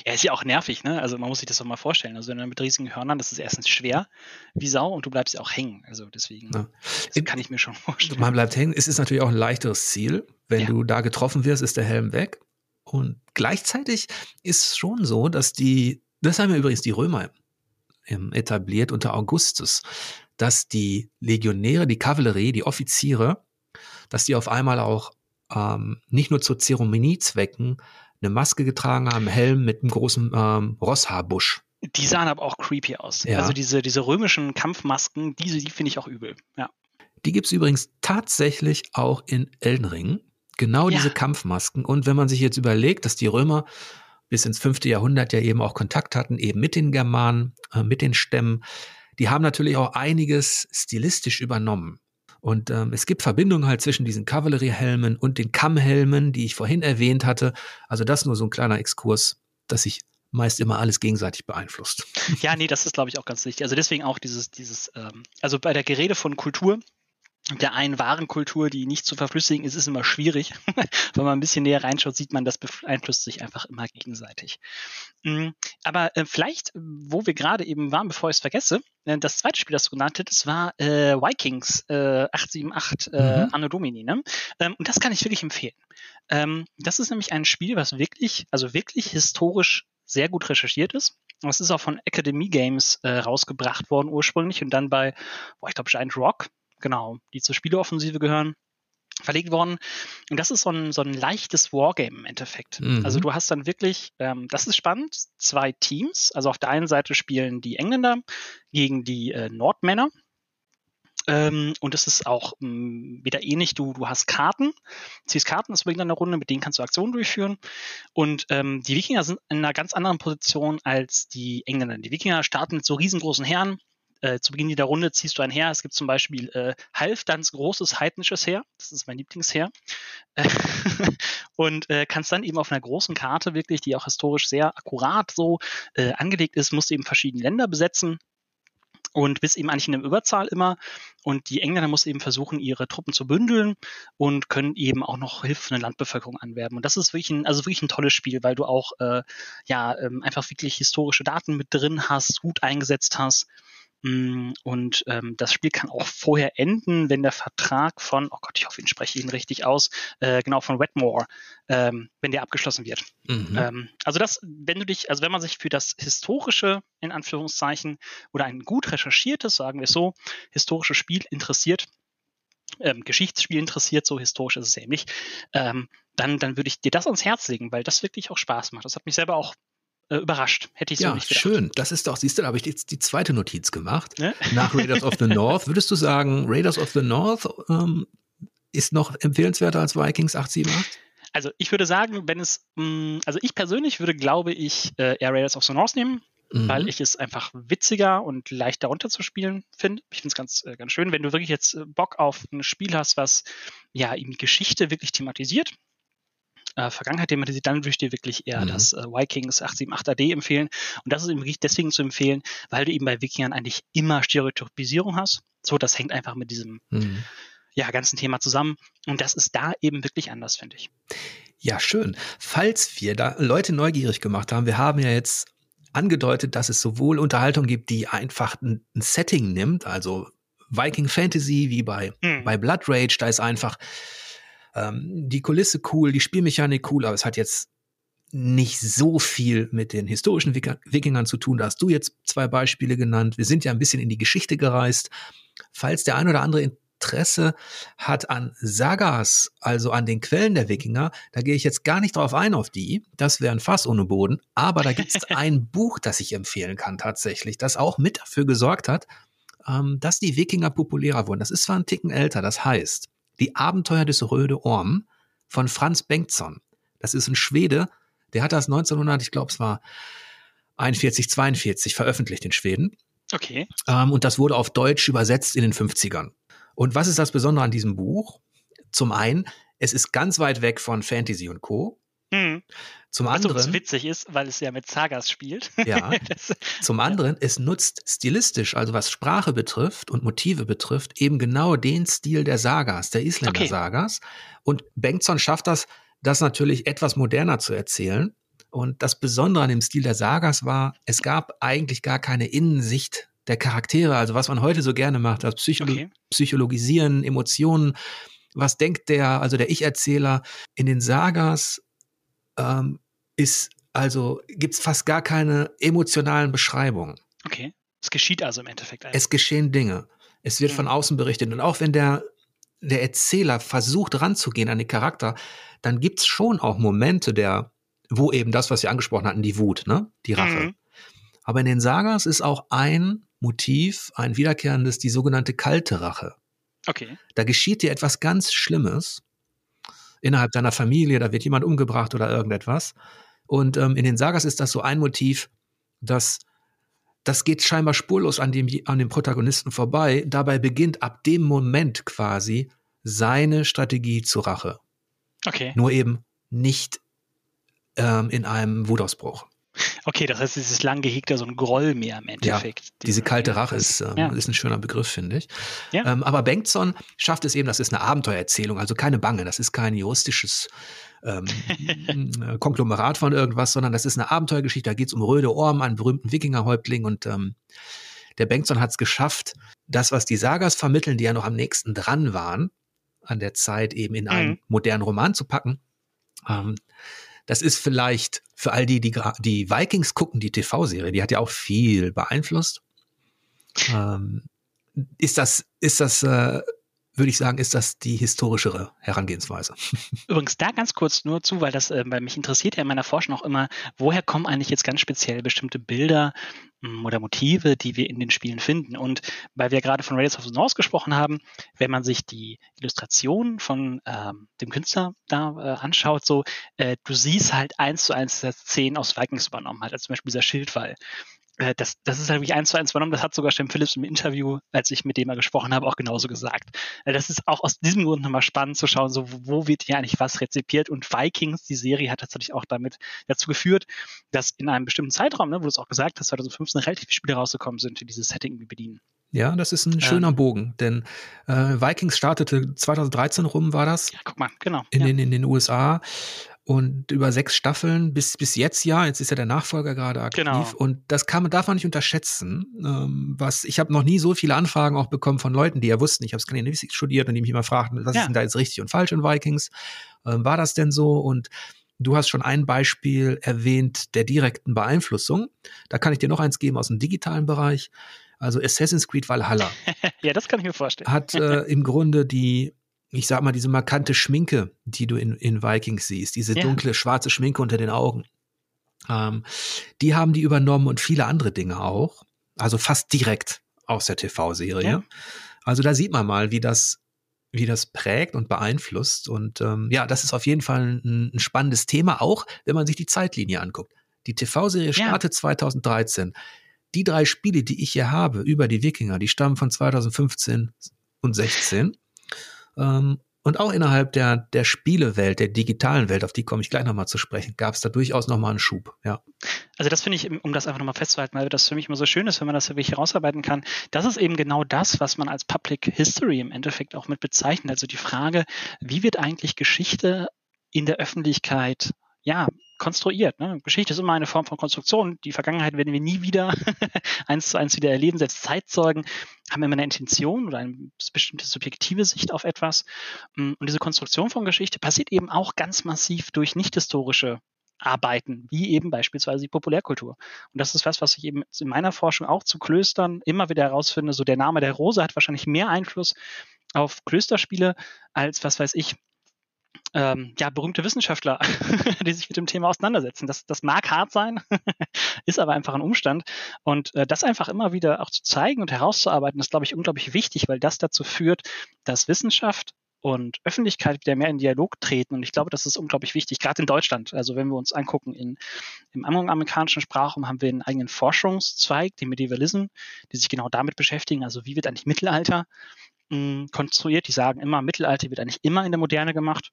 Ja, ist ja auch nervig, ne? Also man muss sich das doch mal vorstellen. Also mit riesigen Hörnern, das ist erstens schwer wie Sau und du bleibst ja auch hängen. Also deswegen ja. das kann ich mir schon vorstellen. Man bleibt hängen. Es ist natürlich auch ein leichteres Ziel. Wenn ja. du da getroffen wirst, ist der Helm weg. Und gleichzeitig ist es schon so, dass die, das haben ja übrigens die Römer etabliert unter Augustus, dass die Legionäre, die Kavallerie, die Offiziere, dass die auf einmal auch ähm, nicht nur zu Zeremoniezwecken eine Maske getragen haben, Helm mit einem großen ähm, Rosshaarbusch. Die sahen aber auch creepy aus. Ja. Also diese, diese römischen Kampfmasken, diese, die finde ich auch übel. Ja. Die gibt es übrigens tatsächlich auch in Elden Ring. Genau ja. diese Kampfmasken. Und wenn man sich jetzt überlegt, dass die Römer bis ins fünfte Jahrhundert ja eben auch Kontakt hatten, eben mit den Germanen, äh, mit den Stämmen, die haben natürlich auch einiges stilistisch übernommen. Und ähm, es gibt Verbindungen halt zwischen diesen Kavalleriehelmen und den Kammhelmen, die ich vorhin erwähnt hatte. Also das nur so ein kleiner Exkurs, dass sich meist immer alles gegenseitig beeinflusst. Ja, nee, das ist, glaube ich, auch ganz wichtig. Also deswegen auch dieses, dieses, ähm, also bei der Gerede von Kultur, der einen Warenkultur, die nicht zu verflüssigen ist, ist immer schwierig. Wenn man ein bisschen näher reinschaut, sieht man, das beeinflusst sich einfach immer gegenseitig. Mm, aber äh, vielleicht, wo wir gerade eben waren, bevor ich es vergesse, äh, das zweite Spiel, das du genannt hattest, war äh, Vikings äh, 878 äh, mhm. Anno Domini. Ne? Ähm, und das kann ich wirklich empfehlen. Ähm, das ist nämlich ein Spiel, was wirklich, also wirklich historisch sehr gut recherchiert ist. Das ist auch von Academy Games äh, rausgebracht worden ursprünglich und dann bei, boah, ich glaube, Giant Rock genau, die zur Spieleoffensive gehören, verlegt worden. Und das ist so ein, so ein leichtes Wargame im Endeffekt. Mhm. Also du hast dann wirklich, ähm, das ist spannend, zwei Teams. Also auf der einen Seite spielen die Engländer gegen die äh, Nordmänner. Ähm, und es ist auch mh, mm, wieder ähnlich, du, du hast Karten, ziehst Karten das beginnt eine Runde, mit denen kannst du Aktionen durchführen. Und ähm, die Wikinger sind in einer ganz anderen Position als die Engländer. Die Wikinger starten mit so riesengroßen Herren, äh, zu Beginn jeder Runde ziehst du ein Heer. Es gibt zum Beispiel äh, Halfdans großes heidnisches Heer. Das ist mein Lieblingsheer. und äh, kannst dann eben auf einer großen Karte wirklich, die auch historisch sehr akkurat so äh, angelegt ist, musst du eben verschiedene Länder besetzen und bist eben eigentlich in der Überzahl immer. Und die Engländer mussten eben versuchen, ihre Truppen zu bündeln und können eben auch noch Hilfe von der Landbevölkerung anwerben. Und das ist wirklich ein, also wirklich ein tolles Spiel, weil du auch äh, ja ähm, einfach wirklich historische Daten mit drin hast, gut eingesetzt hast und ähm, das Spiel kann auch vorher enden, wenn der Vertrag von, oh Gott, ich hoffe, ich spreche ihn richtig aus, äh, genau von Wetmore, ähm, wenn der abgeschlossen wird. Mhm. Ähm, also das, wenn du dich, also wenn man sich für das historische, in Anführungszeichen, oder ein gut recherchiertes, sagen wir es so, historisches Spiel interessiert, ähm, Geschichtsspiel interessiert, so historisch ist es nicht, ähm, dann, dann würde ich dir das ans Herz legen, weil das wirklich auch Spaß macht. Das hat mich selber auch äh, überrascht. Hätte ich so ja, nicht gedacht. schön. Das ist doch, siehst du, da habe ich jetzt die zweite Notiz gemacht. Ne? Nach Raiders of the North. Würdest du sagen, Raiders of the North ähm, ist noch empfehlenswerter als Vikings 878? Also ich würde sagen, wenn es, mh, mm, also ich persönlich würde, glaube ich, äh, eher Raiders of the North nehmen, mhm. weil ich es einfach witziger und leichter runterzuspielen finde. Ich finde es ganz, äh, ganz schön, wenn du wirklich jetzt äh, Bock auf ein Spiel hast, was ja eben Geschichte wirklich thematisiert äh, Vergangenheit thematisiert, dann würde ich dir wirklich eher mhm. das äh, Vikings 878 AD empfehlen. Und das ist eben wirklich deswegen zu empfehlen, weil du eben bei Wikingern eigentlich immer Stereotypisierung hast. So, das hängt einfach mit diesem mhm. ja, ganzen Thema zusammen. Und das ist da eben wirklich anders, finde ich. Ja, schön. Falls wir da Leute neugierig gemacht haben, wir haben ja jetzt angedeutet, dass es sowohl Unterhaltung gibt, die einfach ein, ein Setting nimmt, also Viking Fantasy wie bei, mhm. bei Blood Rage, da ist einfach ähm, die Kulisse cool, die Spielmechanik cool, aber es hat jetzt nicht so viel mit den historischen Wikingern zu tun. Da hast du jetzt zwei Beispiele genannt. Wir sind ja ein bisschen in die Geschichte gereist. Falls der ein oder andere Interesse hat an Sagas, also an den Quellen der Wikinger, da gehe ich jetzt gar nicht drauf ein auf die. Das wäre ein Fass ohne Boden. Aber da gibt es ein Buch, das ich empfehlen kann tatsächlich, das auch mit dafür gesorgt hat, ähm, dass die Wikinger populärer wurden. Das ist zwar ein Ticken älter, das heißt, die Abenteuer des Röde Orm von Franz Bengtsson. Das ist ein Schwede, der hat das 1900, ich glaube, es war 41, 42 veröffentlicht in Schweden. Okay. Ähm, und das wurde auf Deutsch übersetzt in den 50ern. Und was ist das Besondere an diesem Buch? Zum einen, es ist ganz weit weg von Fantasy und Co. Hm. Zum anderen. Was witzig ist, weil es ja mit Sagas spielt. Ja. zum anderen, es nutzt stilistisch, also was Sprache betrifft und Motive betrifft, eben genau den Stil der Sagas, der Isländer-Sagas. Okay. Und Bengtsson schafft das, das natürlich etwas moderner zu erzählen. Und das Besondere an dem Stil der Sagas war, es gab eigentlich gar keine Innensicht der Charaktere, also was man heute so gerne macht, das Psycholo okay. Psychologisieren, Emotionen. Was denkt der, also der Ich-Erzähler in den Sagas ähm, ist, also gibt es fast gar keine emotionalen Beschreibungen. Okay. Es geschieht also im Endeffekt. Einfach. Es geschehen Dinge. Es wird mhm. von außen berichtet. Und auch wenn der, der Erzähler versucht ranzugehen an den Charakter, dann gibt es schon auch Momente der wo eben das, was Sie angesprochen hatten, die Wut, ne? Die Rache. Mhm. Aber in den Sagas ist auch ein Motiv, ein wiederkehrendes, die sogenannte kalte Rache. Okay. Da geschieht dir etwas ganz Schlimmes innerhalb deiner Familie, da wird jemand umgebracht oder irgendetwas. Und ähm, in den Sagas ist das so ein Motiv, das das geht scheinbar spurlos an dem, an dem Protagonisten vorbei. Dabei beginnt ab dem Moment quasi seine Strategie zur Rache. Okay. Nur eben nicht ähm, in einem Wutausbruch. Okay, das heißt, dieses lang gehegte so ein Groll mehr im Endeffekt. Ja, diese kalte Rache ist, ähm, ja. ist ein schöner Begriff, finde ich. Ja. Ähm, aber Bengtson schafft es eben, das ist eine Abenteuererzählung, also keine Bange, das ist kein juristisches ähm, äh, Konglomerat von irgendwas, sondern das ist eine Abenteuergeschichte, da geht es um Röde Orm, einen berühmten Wikingerhäuptling und ähm, der Bengtson hat es geschafft, das, was die Sagas vermitteln, die ja noch am nächsten dran waren, an der Zeit eben in einen mhm. modernen Roman zu packen. Das ist vielleicht für all die, die die Vikings gucken, die TV-Serie, die hat ja auch viel beeinflusst. Ähm, ist das, ist das, äh, würde ich sagen, ist das die historischere Herangehensweise. Übrigens da ganz kurz nur zu, weil das, äh, weil mich interessiert ja in meiner Forschung auch immer, woher kommen eigentlich jetzt ganz speziell bestimmte Bilder oder Motive, die wir in den Spielen finden. Und weil wir gerade von Raiders of the North gesprochen haben, wenn man sich die Illustration von ähm, dem Künstler da äh, anschaut, so, äh, du siehst halt eins zu eins Szenen aus Vikings übernommen, halt als zum Beispiel dieser Schildwall. Äh, das, das ist halt wirklich eins zu eins übernommen. Das hat sogar Stem Phillips im Interview, als ich mit dem mal gesprochen habe, auch genauso gesagt. Äh, das ist auch aus diesem Grund nochmal spannend zu schauen, so wo wird hier eigentlich was rezipiert. Und Vikings, die Serie, hat tatsächlich auch damit dazu geführt, dass in einem bestimmten Zeitraum, ne, wo du es auch gesagt hast, 2015 relativ viele Spiele rausgekommen sind, die dieses Setting bedienen. Ja, das ist ein schöner ähm, Bogen, denn äh, Vikings startete 2013 rum, war das? Ja, guck mal, genau. In, ja. den, in den USA und über sechs Staffeln bis, bis jetzt ja. Jetzt ist ja der Nachfolger gerade aktiv. Genau. Und das kann man, darf man nicht unterschätzen. Ähm, was, ich habe noch nie so viele Anfragen auch bekommen von Leuten, die ja wussten, ich habe Skandinavistik studiert und die mich immer fragten, was ja. ist denn da jetzt richtig und falsch in Vikings? Ähm, war das denn so? Und Du hast schon ein Beispiel erwähnt der direkten Beeinflussung. Da kann ich dir noch eins geben aus dem digitalen Bereich. Also Assassin's Creed Valhalla. ja, das kann ich mir vorstellen. Hat äh, im Grunde die ich sag mal, diese markante Schminke, die du in, in Vikings siehst, diese ja. dunkle, schwarze Schminke unter den Augen, ähm, die haben die übernommen und viele andere Dinge auch. Also fast direkt aus der TV-Serie. Ja. Also da sieht man mal, wie das, wie das prägt und beeinflusst. Und ähm, ja, das ist auf jeden Fall ein, ein, spannendes Thema, auch wenn man sich die Zeitlinie anguckt. Die TV-Serie startet ja. 2013. Die drei Spiele, die ich hier habe über die Wikinger, die stammen von 2015 und 16. Ähm, und auch innerhalb der, der Spielewelt, der digitalen Welt, auf die komme ich gleich nochmal zu sprechen, gab es da durchaus nochmal einen Schub, ja. Also das finde ich, um das einfach nochmal festzuhalten, weil das für mich immer so schön ist, wenn man das wirklich herausarbeiten kann. Das ist eben genau das, was man als Public History im Endeffekt auch mit bezeichnet. Also die Frage, wie wird eigentlich Geschichte in der Öffentlichkeit ja, konstruiert. Ne? Geschichte ist immer eine Form von Konstruktion. Die Vergangenheit werden wir nie wieder eins zu eins wieder erleben. Selbst Zeitzeugen haben immer eine Intention oder eine bestimmte subjektive Sicht auf etwas. Mm, und diese Konstruktion von Geschichte passiert eben auch ganz massiv durch nicht historische Arbeiten, wie eben beispielsweise die Populärkultur. Und das ist was, was ich eben in meiner Forschung auch zu Klöstern immer wieder herausfinde. So der Name der Rose hat wahrscheinlich mehr Einfluss auf Klösterspiele als, was weiß ich, ähm, ja, berühmte Wissenschaftler, die sich mit dem Thema auseinandersetzen. Das, das mag hart sein, ist aber einfach ein Umstand. Und äh, das einfach immer wieder auch zu zeigen und herauszuarbeiten, ist, glaube ich, unglaublich wichtig, weil das dazu führt, dass Wissenschaft und Öffentlichkeit wieder mehr in Dialog treten. Und ich glaube, das ist unglaublich wichtig, gerade in Deutschland. Also wenn wir uns angucken, in, im angloamerikanischen Sprachraum haben wir einen eigenen Forschungszweig, den Medievalism, die sich genau damit beschäftigen. Also wie wird eigentlich Mittelalter mh, hm, konstruiert? Die sagen immer, Mittelalter wird eigentlich immer in der Moderne gemacht.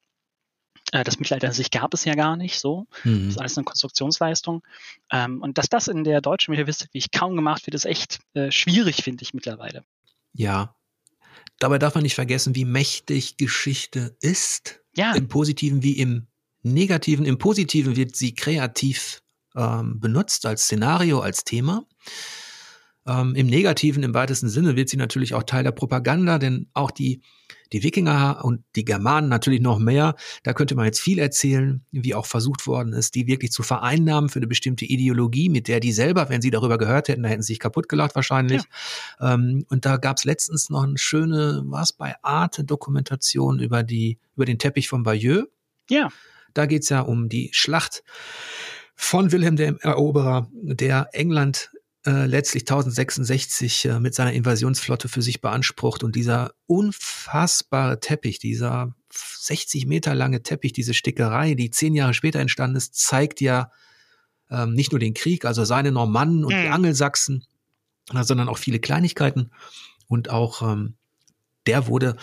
Äh, das Mittelalter an sich gab es ja gar nicht so. Mhm. Das ist alles eine Konstruktionsleistung. Ähm, und dass das in der deutschen Mediavistik wie ich kaum gemacht wird, ist echt äh, schwierig, finde ich mittlerweile. Ja, Dabei darf man nicht vergessen, wie mächtig Geschichte ist. Ja. Im Positiven wie im Negativen. Im Positiven wird sie kreativ ähm, benutzt als Szenario, als Thema. Ähm, Im Negativen, im weitesten Sinne, wird sie natürlich auch Teil der Propaganda, denn auch die die Wikinger und die Germanen natürlich noch mehr. Da könnte man jetzt viel erzählen, wie auch versucht worden ist, die wirklich zu vereinnahmen für eine bestimmte Ideologie, mit der die selber, wenn sie darüber gehört hätten, da hätten sie sich kaputt gelacht wahrscheinlich. Ja. Ähm, und da gab es letztens noch eine schöne, was bei Arte Dokumentation über die über den Teppich von Bayeux. Ja. Da geht's ja um die Schlacht von Wilhelm dem Eroberer, der England äh, letztlich 1066 äh, mit seiner Invasionsflotte für sich beansprucht und dieser unfassbare Teppich, dieser 60 Meter lange Teppich, diese Stickerei, die zehn Jahre später entstanden ist, zeigt ja ähm, nicht nur den Krieg, also seine Normannen und mhm. die Angelsachsen, äh, sondern auch viele Kleinigkeiten und auch ähm, der wurde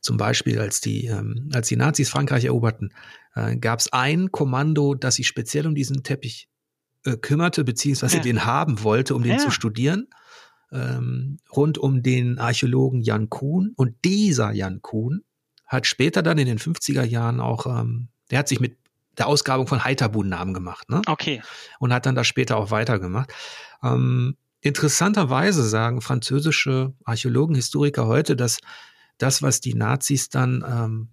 zum Beispiel, als die, ähm, als die Nazis Frankreich eroberten, äh, gab es ein Kommando, das sich speziell um diesen Teppich äh, kümmerte, beziehungsweise ja. den haben wollte, um den ja. zu studieren, ähm, rund um den Archäologen Jan Kuhn. Und dieser Jan Kuhn hat später dann in den 50er Jahren auch, ähm, der hat sich mit der Ausgrabung von Heiterbun Namen gemacht. Ne? Okay. Und hat dann das später auch weitergemacht. Ähm, interessanterweise sagen französische Archäologen, Historiker heute, dass das, was die Nazis dann ähm,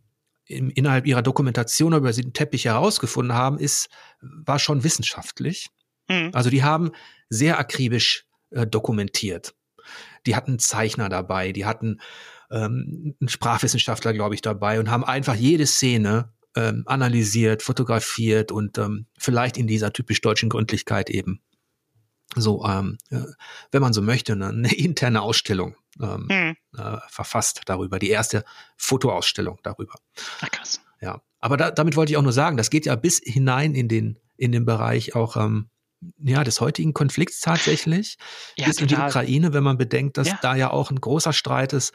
im, innerhalb ihrer Dokumentation über den Teppich herausgefunden haben, ist, war schon wissenschaftlich. Mhm. Also die haben sehr akribisch äh, dokumentiert. Die hatten Zeichner dabei, die hatten ähm, einen Sprachwissenschaftler, glaube ich, dabei und haben einfach jede Szene ähm, analysiert, fotografiert und ähm, vielleicht in dieser typisch deutschen Gründlichkeit eben so, ähm, äh, wenn man so möchte, eine, eine interne Ausstellung ähm, mhm. äh, verfasst darüber, die erste Fotoausstellung darüber. Ach, krass. Ja, aber da, damit wollte ich auch nur sagen, das geht ja bis hinein in den in den Bereich auch ähm, ja, des heutigen Konflikts tatsächlich. Ja, bis in die Ukraine, wenn man bedenkt, dass ja. da ja auch ein großer Streit ist.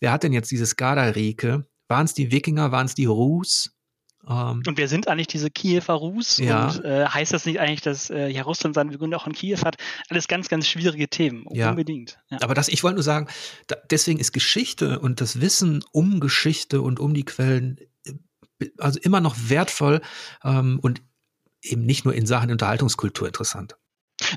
Wer hat denn jetzt dieses Garda-Rike? Waren es die Wikinger, waren es die Rus? Ähm, und wer sind eigentlich diese Kiewer Rus? Ja. Und äh, heißt das nicht eigentlich, dass äh, ja Russland seine Gründe auch in Kiew hat? Alles ganz, ganz schwierige Themen, ja. unbedingt. Ja. Aber das, ich wollte nur sagen, da, deswegen ist Geschichte und das Wissen um Geschichte und um die Quellen äh, also immer noch wertvoll ähm, und eben nicht nur in Sachen Unterhaltungskultur interessant.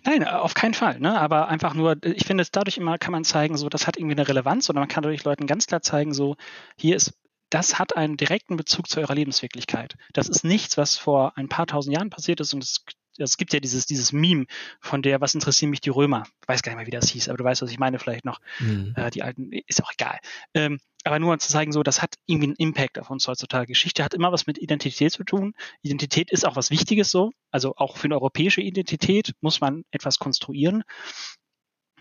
Nein, äh, auf keinen Fall. Ne? Aber einfach nur, ich finde es dadurch immer kann man zeigen, so das hat irgendwie eine Relevanz oder man kann dadurch Leuten ganz klar zeigen, so hier ist das hat einen direkten Bezug zu eurer Lebenswirklichkeit. Das ist nichts, was vor ein paar tausend Jahren passiert ist und es es gibt ja dieses, dieses Meme von der, was interessieren mich die Römer? Ich weiß gar nicht mehr, wie das hieß, aber du weißt, was ich meine vielleicht noch. Mhm. Äh, die alten, ist auch egal. Ähm, aber nur um zu zeigen, so, das hat irgendwie einen Impact auf uns heutzutage. Geschichte hat immer was mit Identität zu tun. Identität ist auch was Wichtiges so. Also auch für eine europäische Identität muss man etwas konstruieren.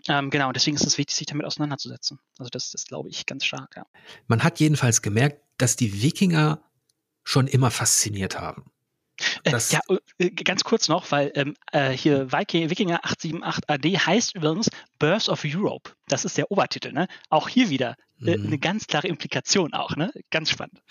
Ähm, genau, deswegen ist es wichtig, sich damit auseinanderzusetzen. Also das, das glaube ich ganz stark, ja. Man hat jedenfalls gemerkt, dass die Wikinger schon immer fasziniert haben. Äh, das ja, äh, ganz kurz noch, weil ähm, äh, hier Wikinger 878 AD heißt übrigens Birth of Europe. Das ist der Obertitel, ne? Auch hier wieder äh, mhm. eine ganz klare Implikation auch, ne? Ganz spannend.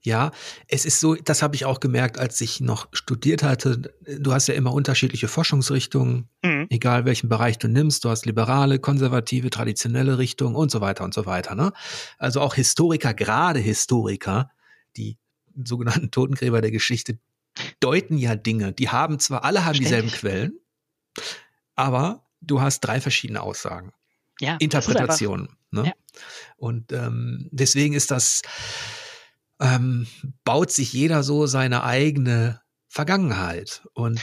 Ja, es ist so, das habe ich auch gemerkt, als ich noch studiert hatte. Du hast ja immer unterschiedliche Forschungsrichtungen, mhm. egal welchen Bereich du nimmst. Du hast liberale, konservative, traditionelle Richtungen und so weiter und so weiter. Ne? Also auch Historiker, gerade Historiker, die sogenannten Totengräber der Geschichte, deuten ja Dinge. Die haben zwar, alle haben Ständig. dieselben Quellen, aber du hast drei verschiedene Aussagen. Ja, Interpretationen. Ne? Ja. Und ähm, deswegen ist das, ähm, baut sich jeder so seine eigene Vergangenheit. Und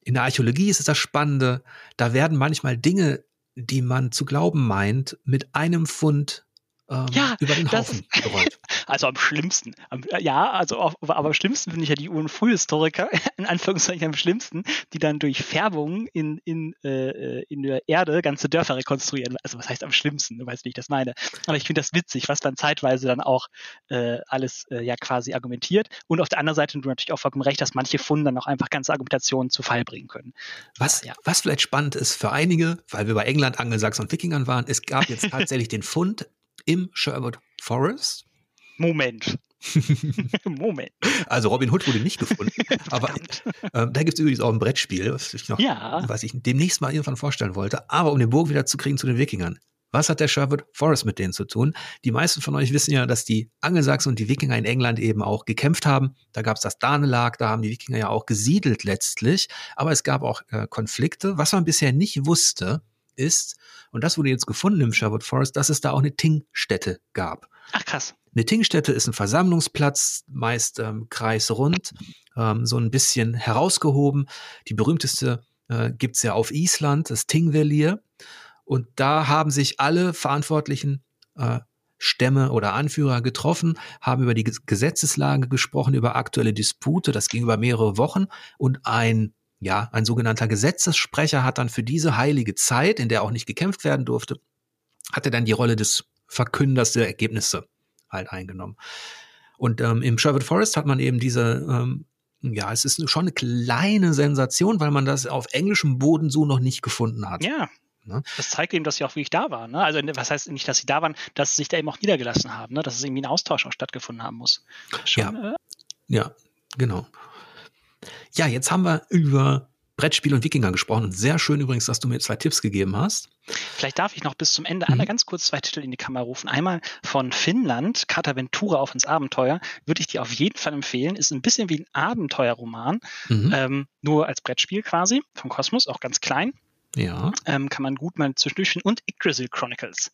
in der Archäologie ist es das Spannende, da werden manchmal Dinge, die man zu glauben meint, mit einem Fund ähm, ja, über den Haufen gerollt. Also am schlimmsten. Am, ja, also auf, aber am schlimmsten finde ich ja die Uhrenfrühhistoriker, in Anführungszeichen am schlimmsten, die dann durch Färbung in, in, äh, in der Erde ganze Dörfer rekonstruieren. Also was heißt am schlimmsten? Du weißt, wie ich das meine. Aber ich finde das witzig, was dann zeitweise dann auch äh, alles äh, ja quasi argumentiert. Und auf der anderen Seite, du natürlich auch vollkommen recht, dass manche Funde dann auch einfach ganze Argumentationen zu Fall bringen können. Was, ja. was vielleicht spannend ist für einige, weil wir bei England, Angelsachsen und Wikingern waren, es gab jetzt tatsächlich den Fund im Sherwood Forest. Moment. Moment. Also Robin Hood wurde nicht gefunden, aber äh, da gibt es übrigens auch ein Brettspiel, was ich noch, ja. was ich demnächst mal irgendwann vorstellen wollte. Aber um den Bogen wieder zu kriegen zu den Wikingern. Was hat der Sherwood Forest mit denen zu tun? Die meisten von euch wissen ja, dass die Angelsachsen und die Wikinger in England eben auch gekämpft haben. Da gab es das Danelag, da haben die Wikinger ja auch gesiedelt letztlich. Aber es gab auch äh, Konflikte. Was man bisher nicht wusste, ist, und das wurde jetzt gefunden im Sherwood Forest, dass es da auch eine Tingstätte gab. Ach krass. Eine Tingstätte ist ein Versammlungsplatz, meist ähm, kreisrund, ähm, so ein bisschen herausgehoben. Die berühmteste äh, gibt es ja auf Island, das Tingvellir. Und da haben sich alle verantwortlichen äh, Stämme oder Anführer getroffen, haben über die Gesetzeslage gesprochen, über aktuelle Dispute. Das ging über mehrere Wochen. Und ein, ja, ein sogenannter Gesetzessprecher hat dann für diese heilige Zeit, in der auch nicht gekämpft werden durfte, hatte dann die Rolle des Verkünders der Ergebnisse halt eingenommen. Und ähm, im Sherwood Forest hat man eben diese, ähm, ja, es ist schon eine kleine Sensation, weil man das auf englischem Boden so noch nicht gefunden hat. Ja, Ne? Das zeigt eben, dass sie auch wirklich da waren. Ne? Also was heißt nicht, dass sie da waren, dass sie sich da eben auch niedergelassen haben, ne? dass es irgendwie ein Austausch auch stattgefunden haben muss. Schon, ja. Äh? ja, genau. Ja, jetzt haben wir über Brettspiel und Wikinger gesprochen. Und sehr schön übrigens, dass du mir zwei Tipps gegeben hast. Vielleicht darf ich noch bis zum Ende mhm. einmal ganz kurz zwei Titel in die Kamera rufen. Einmal von Finnland, Carta Ventura auf ins Abenteuer, würde ich dir auf jeden Fall empfehlen. Ist ein bisschen wie ein Abenteuerroman, mhm. ähm, nur als Brettspiel quasi, vom Kosmos, auch ganz klein. Ja. Ähm, kann man gut mal zwischendurch. Und Yggdrasil Chronicles.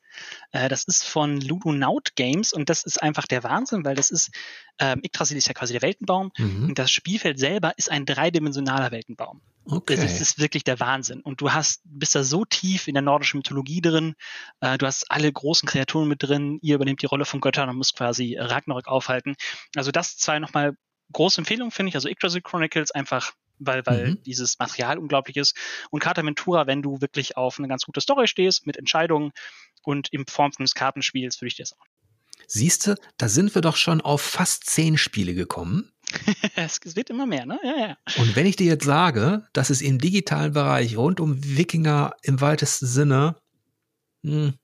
Äh, das ist von Ludonaut Games und das ist einfach der Wahnsinn, weil das ist, ähm, Yggdrasil ist ja quasi der Weltenbaum mhm. und das Spielfeld selber ist ein dreidimensionaler Weltenbaum. Okay. Das ist wirklich der Wahnsinn. Und du hast, bist da so tief in der nordischen Mythologie drin. Äh, du hast alle großen Kreaturen mit drin. Ihr übernehmt die Rolle von Göttern und müsst quasi Ragnarök aufhalten. Also das zwei nochmal große Empfehlungen, finde ich. Also Yggdrasil Chronicles einfach weil, weil mhm. dieses Material unglaublich ist. Und Carta Ventura, wenn du wirklich auf eine ganz gute Story stehst, mit Entscheidungen und in Form eines Kartenspiels, würde ich dir das auch. Siehst du, da sind wir doch schon auf fast zehn Spiele gekommen. es wird immer mehr, ne? Ja, ja. Und wenn ich dir jetzt sage, dass es im digitalen Bereich rund um Wikinger im weitesten Sinne, hm,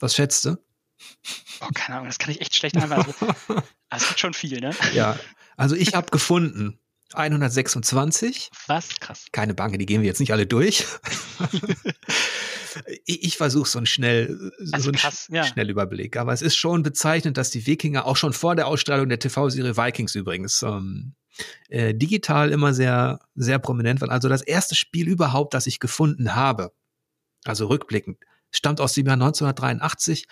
was schätzt du? Oh, keine Ahnung, das kann ich echt schlecht einweisen. Also, es gibt schon viel, ne? Ja, also ich habe gefunden, 126. Was? Krass. Keine Banke, die gehen wir jetzt nicht alle durch. ich, ich versuche so einen schnell, also so krass, ja. Schnellüberblick. Aber es ist schon bezeichnend, dass die Wikinger auch schon vor der Ausstrahlung der TV-Serie Vikings übrigens ähm, äh, digital immer sehr, sehr prominent waren. Also das erste Spiel überhaupt, das ich gefunden habe, also rückblickend, stammt aus dem Jahr 1983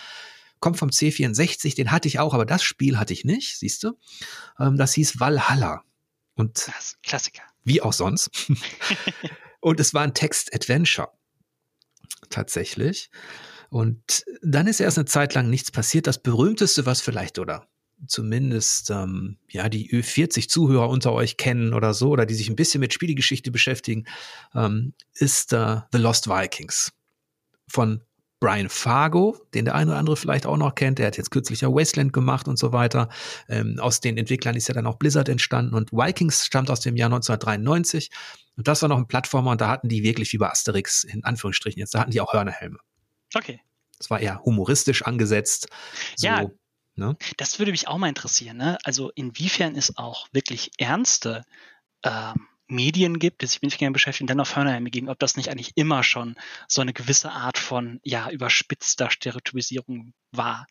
kommt vom C64, den hatte ich auch, aber das Spiel hatte ich nicht, siehst du. Ähm, das hieß Valhalla. Und Klassiker. Wie auch sonst. und es war ein Text-Adventure. Tatsächlich. Und dann ist erst eine Zeit lang nichts passiert. Das berühmteste, was vielleicht oder zumindest ähm, ja die Ö40-Zuhörer unter euch kennen oder so, oder die sich ein bisschen mit Spielegeschichte beschäftigen, ähm, ist äh, The Lost Vikings von Brian Fargo, den der eine oder andere vielleicht auch noch kennt, der hat jetzt kürzlich ja Wasteland gemacht und so weiter. Ähm, aus den Entwicklern ist ja dann auch Blizzard entstanden und Vikings stammt aus dem Jahr 1993. Und das war noch ein Plattformer und da hatten die wirklich wie bei Asterix, in Anführungsstrichen jetzt, da hatten die auch Hörnerhelme. Okay. Das war eher humoristisch angesetzt. So, ja, ne? das würde mich auch mal interessieren. Ne? Also inwiefern ist auch wirklich ernste ähm, Medien gibt, die sich mit Fingern beschäftigen, dann auf Hörnerhelme gegen, ob das nicht eigentlich immer schon so eine gewisse Art von, ja, überspitzter Stereotypisierung war.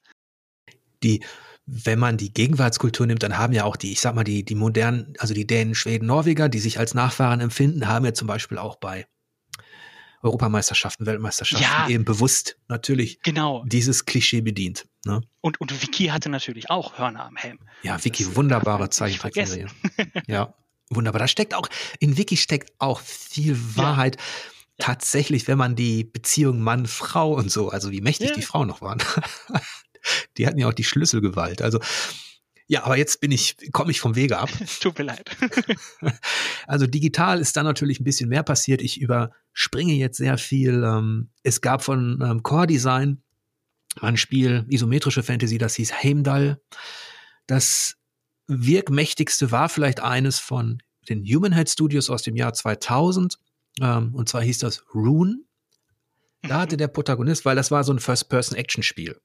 Die, wenn man die Gegenwartskultur nimmt, dann haben ja auch die, ich sag mal, die, die modernen, also die Dänen, Schweden, Norweger, die sich als Nachfahren empfinden, haben ja zum Beispiel auch bei Europameisterschaften, Weltmeisterschaften ja, eben bewusst natürlich genau. dieses Klischee bedient. Ne? Und, und Vicky hatte natürlich auch Hörner am Helm. Ja, Vicky, wunderbare Zeichentrickserie. ja. Wunderbar. Da steckt auch, in Wiki steckt auch viel Wahrheit. Ja. Tatsächlich, wenn man die Beziehung Mann-Frau und so, also wie mächtig ja. die Frauen noch waren, die hatten ja auch die Schlüsselgewalt. Also Ja, aber jetzt bin ich, komme ich vom Wege ab. Tut mir leid. also digital ist da natürlich ein bisschen mehr passiert. Ich überspringe jetzt sehr viel. Ähm, es gab von ähm, Core Design ein Spiel, isometrische Fantasy, das hieß Heimdall. Das wirkmächtigste war vielleicht eines von den Humanhead Studios aus dem Jahr 2000. Ähm, und zwar hieß das Rune. Da hatte mhm. der Protagonist, weil das war so ein First-Person-Action-Spiel.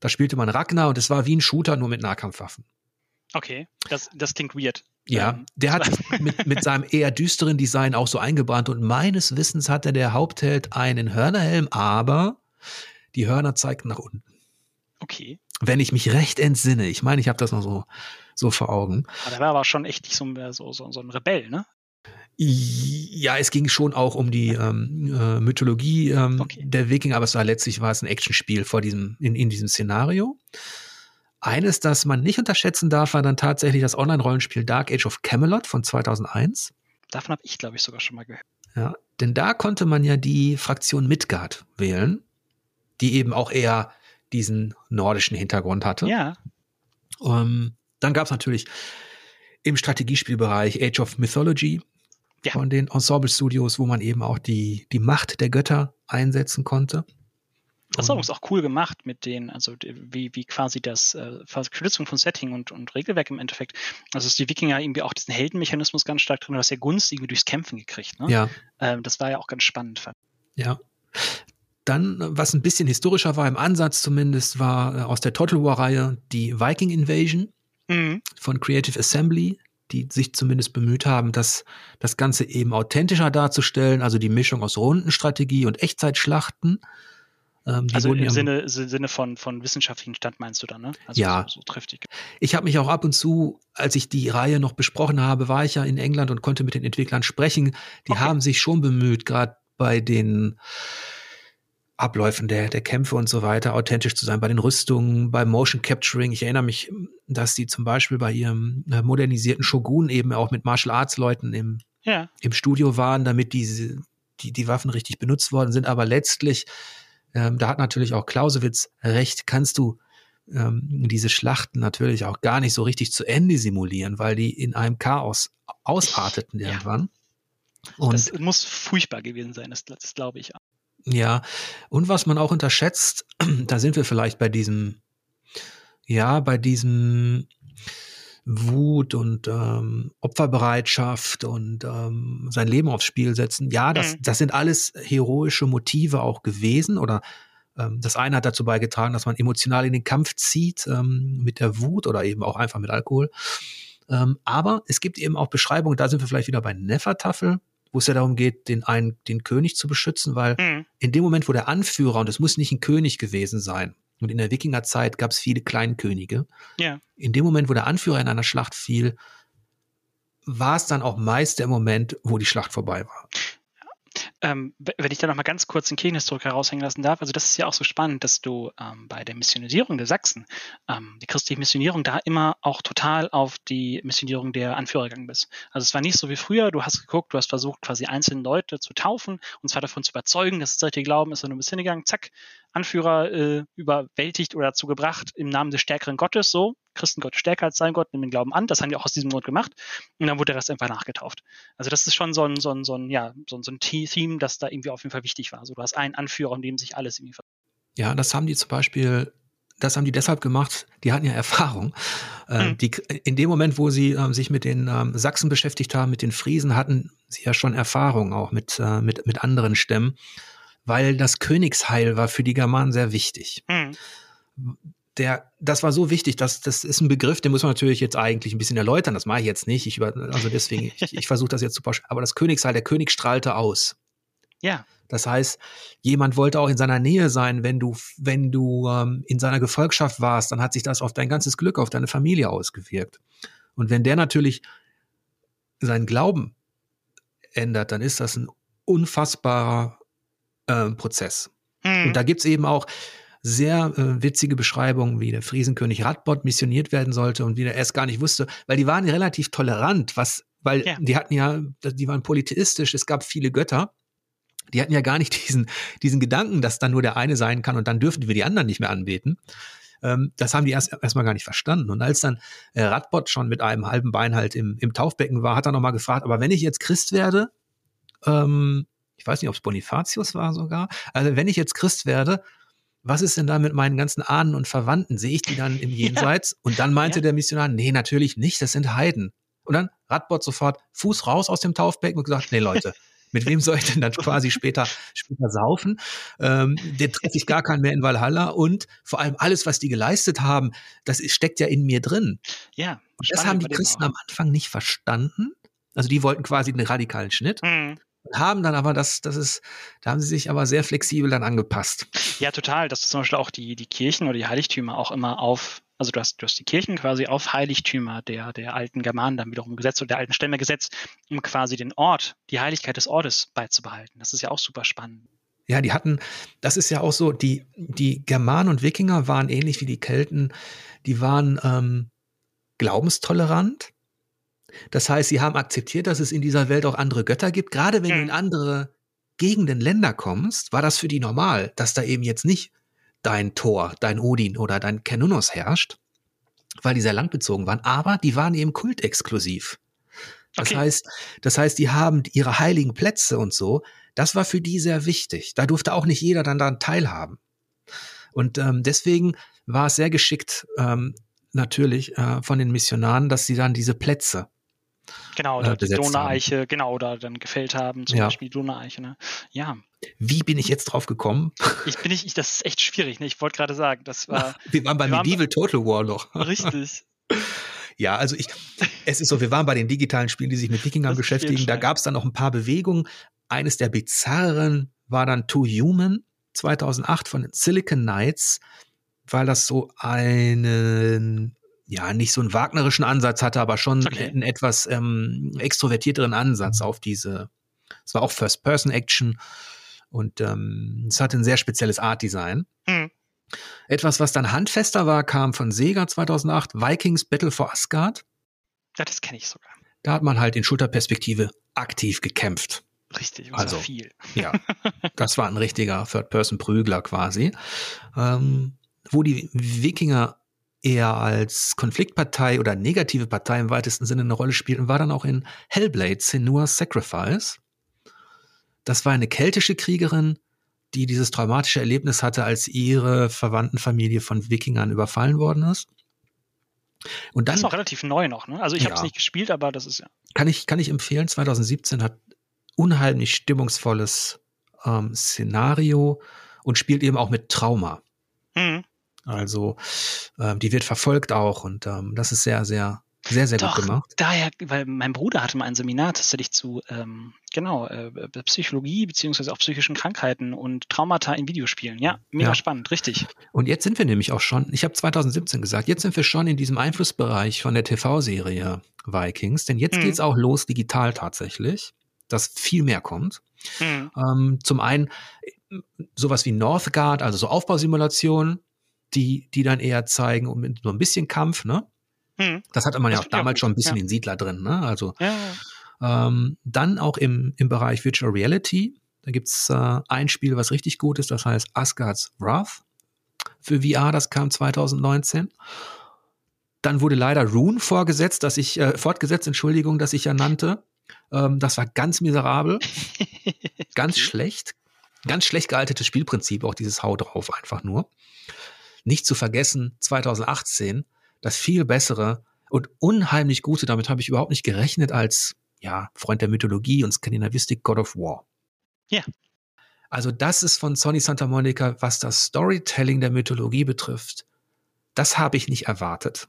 Da spielte man Ragnar und es war wie ein Shooter, nur mit Nahkampfwaffen. Okay, das, das klingt weird. Ja, ähm, der hat mit, mit seinem eher düsteren Design auch so eingebrannt und meines Wissens hatte der Hauptheld einen Hörnerhelm, aber die Hörner zeigten nach unten. Okay. Wenn ich mich recht entsinne, ich meine, ich habe das noch so, so vor Augen. Aber der war aber schon echt nicht so, so, so, so ein Rebell, ne? Ja, es ging schon auch um die ähm, äh, Mythologie ähm, okay. der Wikinger, aber es war letztlich war es ein Actionspiel vor diesem, in, in diesem Szenario. Eines, das man nicht unterschätzen darf, war dann tatsächlich das Online-Rollenspiel Dark Age of Camelot von 2001. Davon habe ich, glaube ich, sogar schon mal gehört. Ja, denn da konnte man ja die Fraktion Midgard wählen, die eben auch eher diesen nordischen Hintergrund hatte. Ja. Ähm, dann gab es natürlich im Strategiespielbereich Age of Mythology, ja. von den Ensemble-Studios, wo man eben auch die, die Macht der Götter einsetzen konnte. Das ist übrigens auch cool gemacht mit den, also wie, wie quasi das äh, Verknüpfung von Setting und, und Regelwerk im Endeffekt. Also ist die Wikinger irgendwie auch diesen Heldenmechanismus ganz stark drin, du hast ja Gunst irgendwie durchs Kämpfen gekriegt. Ne? Ja. Ähm, das war ja auch ganz spannend. Ja. Dann, was ein bisschen historischer war, im Ansatz zumindest, war äh, aus der Total War-Reihe die Viking Invasion mhm. von Creative Assembly die sich zumindest bemüht haben, das, das Ganze eben authentischer darzustellen, also die Mischung aus Rundenstrategie und Echtzeitschlachten. Ähm, also im Sinne, Sinne von, von wissenschaftlichen Stand meinst du dann, ne? Also ja. So, so triftig. Ich habe mich auch ab und zu, als ich die Reihe noch besprochen habe, war ich ja in England und konnte mit den Entwicklern sprechen. Die okay. haben sich schon bemüht, gerade bei den Abläufen der, der Kämpfe und so weiter authentisch zu sein, bei den Rüstungen, beim Motion Capturing. Ich erinnere mich, dass die zum Beispiel bei ihrem äh, modernisierten Shogun eben auch mit Martial Arts Leuten im, ja. im Studio waren, damit diese, die, die Waffen richtig benutzt worden sind. Aber letztlich, ähm, da hat natürlich auch Clausewitz recht, kannst du ähm, diese Schlachten natürlich auch gar nicht so richtig zu Ende simulieren, weil die in einem Chaos ausarteten irgendwann. Ja. Und das muss furchtbar gewesen sein, das, das glaube ich auch. Ja, und was man auch unterschätzt, da sind wir vielleicht bei diesem, ja, bei diesem Wut und ähm, Opferbereitschaft und ähm, sein Leben aufs Spiel setzen. Ja, das, mhm. das sind alles heroische Motive auch gewesen oder ähm, das eine hat dazu beigetragen, dass man emotional in den Kampf zieht ähm, mit der Wut oder eben auch einfach mit Alkohol. Ähm, aber es gibt eben auch Beschreibungen, da sind wir vielleicht wieder bei Nefertafel, wo es ja darum geht, den einen, den König zu beschützen, weil mhm. in dem Moment, wo der Anführer, und es muss nicht ein König gewesen sein, und in der Wikingerzeit gab es viele Kleinkönige, ja. in dem Moment, wo der Anführer in einer Schlacht fiel, war es dann auch meist der Moment, wo die Schlacht vorbei war. Ähm, wenn ich da noch mal ganz kurz den Kirchenhistoriker heraushängen lassen darf, also das ist ja auch so spannend, dass du ähm, bei der Missionisierung der Sachsen, ähm, die christliche Missionierung, da immer auch total auf die Missionierung der Anführer gegangen bist. Also es war nicht so wie früher, du hast geguckt, du hast versucht, quasi einzelne Leute zu taufen und zwar davon zu überzeugen, dass es solche Glauben ist, und du bist hingegangen, zack, Anführer äh, überwältigt oder dazu gebracht im Namen des stärkeren Gottes, so, Christengott stärker als sein Gott, nehmen den Glauben an, das haben die auch aus diesem Grund gemacht und dann wurde der Rest einfach nachgetauft. Also das ist schon so ein, so ein, so ein, ja, so ein, so ein Theme, das da irgendwie auf jeden Fall wichtig war. Also du hast einen Anführer, in dem sich alles irgendwie Ja, das haben die zum Beispiel das haben die deshalb gemacht, die hatten ja Erfahrung. Ähm, mhm. die, in dem Moment, wo sie ähm, sich mit den ähm, Sachsen beschäftigt haben, mit den Friesen, hatten sie ja schon Erfahrung auch mit, äh, mit, mit anderen Stämmen weil das Königsheil war für die Germanen sehr wichtig. Mhm. Der, das war so wichtig, dass das ist ein Begriff, den muss man natürlich jetzt eigentlich ein bisschen erläutern. Das mache ich jetzt nicht. Ich über, also deswegen, ich, ich versuche das jetzt zu pauschal. Aber das Königsheil, der König strahlte aus. Ja. Das heißt, jemand wollte auch in seiner Nähe sein, wenn du, wenn du ähm, in seiner Gefolgschaft warst, dann hat sich das auf dein ganzes Glück, auf deine Familie ausgewirkt. Und wenn der natürlich seinen Glauben ändert, dann ist das ein unfassbarer äh, Prozess. Hm. Und da gibt's eben auch sehr äh, witzige Beschreibungen, wie der Friesenkönig Radbot missioniert werden sollte und wie der erst gar nicht wusste, weil die waren relativ tolerant, was, weil ja. die hatten ja, die waren polytheistisch, es gab viele Götter. Die hatten ja gar nicht diesen, diesen Gedanken, dass dann nur der eine sein kann und dann dürfen wir die anderen nicht mehr anbeten. ähm, das haben die erst erstmal gar nicht verstanden. Und als dann äh, Radbot schon mit einem halben Bein halt im, im Taufbecken war, hat er nochmal gefragt, aber wenn ich jetzt Christ werde, ähm, ich weiß nicht, ob es Bonifatius war sogar, also wenn ich jetzt Christ werde, was ist denn da mit meinen ganzen Ahnen und Verwandten? Sehe ich die dann im Jenseits? Ja. Und dann meinte ja. der Missionar, nee, natürlich nicht, das sind Heiden. Und dann Radbot sofort Fuß raus aus dem Taufbecken und gesagt, nee, Leute, mit wem soll ich denn dann quasi später, später saufen? Ähm, den treffe ich gar keinen mehr in Valhalla und vor allem alles, was die geleistet haben, das steckt ja in mir drin. Ja. Und das haben die Christen am Anfang nicht verstanden. Also die wollten quasi einen radikalen Schnitt. Mhm haben dann aber das, das ist, da haben sie sich aber sehr flexibel dann angepasst. Ja, total. Dass du zum Beispiel auch die, die Kirchen oder die Heiligtümer auch immer auf, also du hast, du hast die Kirchen quasi auf Heiligtümer der, der alten Germanen dann wiederum gesetzt oder der alten Stämme gesetzt, um quasi den Ort, die Heiligkeit des Ortes beizubehalten. Das ist ja auch super spannend. Ja, die hatten, das ist ja auch so, die, die Germanen und Wikinger waren ähnlich wie die Kelten, die waren ähm, glaubenstolerant das heißt, sie haben akzeptiert, dass es in dieser Welt auch andere Götter gibt. Gerade wenn mhm. du in andere Gegenden, Länder kommst, war das für die normal, dass da eben jetzt nicht dein Thor, dein Odin oder dein Kenunnos herrscht, weil die sehr landbezogen waren. Aber die waren eben kultexklusiv. Das okay. heißt, das heißt, die haben ihre heiligen Plätze und so. Das war für die sehr wichtig. Da durfte auch nicht jeder dann daran teilhaben. Und ähm, deswegen war es sehr geschickt, ähm, natürlich äh, von den Missionaren, dass sie dann diese Plätze Genau, oder äh, die Donaueiche, genau, oder dann gefällt haben, zum ja. Beispiel Donaueiche, ne? Ja. Wie bin ich jetzt drauf gekommen? Ich bin nicht, ich, das ist echt schwierig, ne? Ich wollte gerade sagen, das war. wir waren bei wir Medieval waren, Total War noch. Richtig. Ja, also ich, es ist so, wir waren bei den digitalen Spielen, die sich mit Wikingern das beschäftigen. Da gab es dann noch ein paar Bewegungen. Eines der bizarren war dann Too Human 2008 von den Silicon Knights, weil das so einen ja, nicht so einen wagnerischen Ansatz hatte, aber schon okay. einen etwas ähm, extrovertierteren Ansatz auf diese. Es war auch First-Person-Action und ähm, es hatte ein sehr spezielles Art-Design. Mhm. Etwas, was dann handfester war, kam von Sega 2008, Vikings Battle for Asgard. Ja, das kenne ich sogar. Da hat man halt in Schulterperspektive aktiv gekämpft. Richtig, also viel. Ja, das war ein richtiger Third-Person-Prügler quasi. Ähm, wo die Wikinger eher als Konfliktpartei oder negative Partei im weitesten Sinne eine Rolle spielt und war dann auch in Hellblade, Senua's Sacrifice. Das war eine keltische Kriegerin, die dieses traumatische Erlebnis hatte, als ihre Verwandtenfamilie von Wikingern überfallen worden ist. Und dann, das ist noch relativ neu noch, ne? Also ich ja, habe es nicht gespielt, aber das ist ja. Kann ich, kann ich empfehlen. 2017 hat unheimlich stimmungsvolles ähm, Szenario und spielt eben auch mit Trauma. Mhm. Also ähm, die wird verfolgt auch und ähm, das ist sehr, sehr, sehr, sehr Doch, gut gemacht. Daher, weil mein Bruder hatte mal ein Seminar tatsächlich zu, ähm, genau, äh, Psychologie beziehungsweise auch psychischen Krankheiten und Traumata in Videospielen. Ja, mega ja. spannend, richtig. Und jetzt sind wir nämlich auch schon, ich habe 2017 gesagt, jetzt sind wir schon in diesem Einflussbereich von der TV-Serie Vikings, denn jetzt mhm. es auch los digital tatsächlich, dass viel mehr kommt. Mhm. Ähm, zum einen äh, sowas wie Northgard, also so Aufbausimulationen, die, die dann eher zeigen, um so ein bisschen Kampf, ne? Hm. Das hatte man das ja auch damals schon ein bisschen ja. den Siedler drin, ne? Also ja, ja. Ähm, dann auch im, im Bereich Virtual Reality. Da gibt's äh, ein Spiel, was richtig gut ist, das heißt Asgard's Wrath für VR, das kam 2019. Dann wurde leider Rune vorgesetzt, dass ich, äh, fortgesetzt, Entschuldigung, dass ich ja nannte. Ähm, das war ganz miserabel, ganz schlecht, ganz schlecht gealtetes Spielprinzip, auch dieses Hau drauf einfach nur. Nicht zu vergessen, 2018, das viel bessere und unheimlich gute, damit habe ich überhaupt nicht gerechnet als ja, Freund der Mythologie und Skandinavistik God of War. Ja. Also das ist von Sony Santa Monica, was das Storytelling der Mythologie betrifft. Das habe ich nicht erwartet.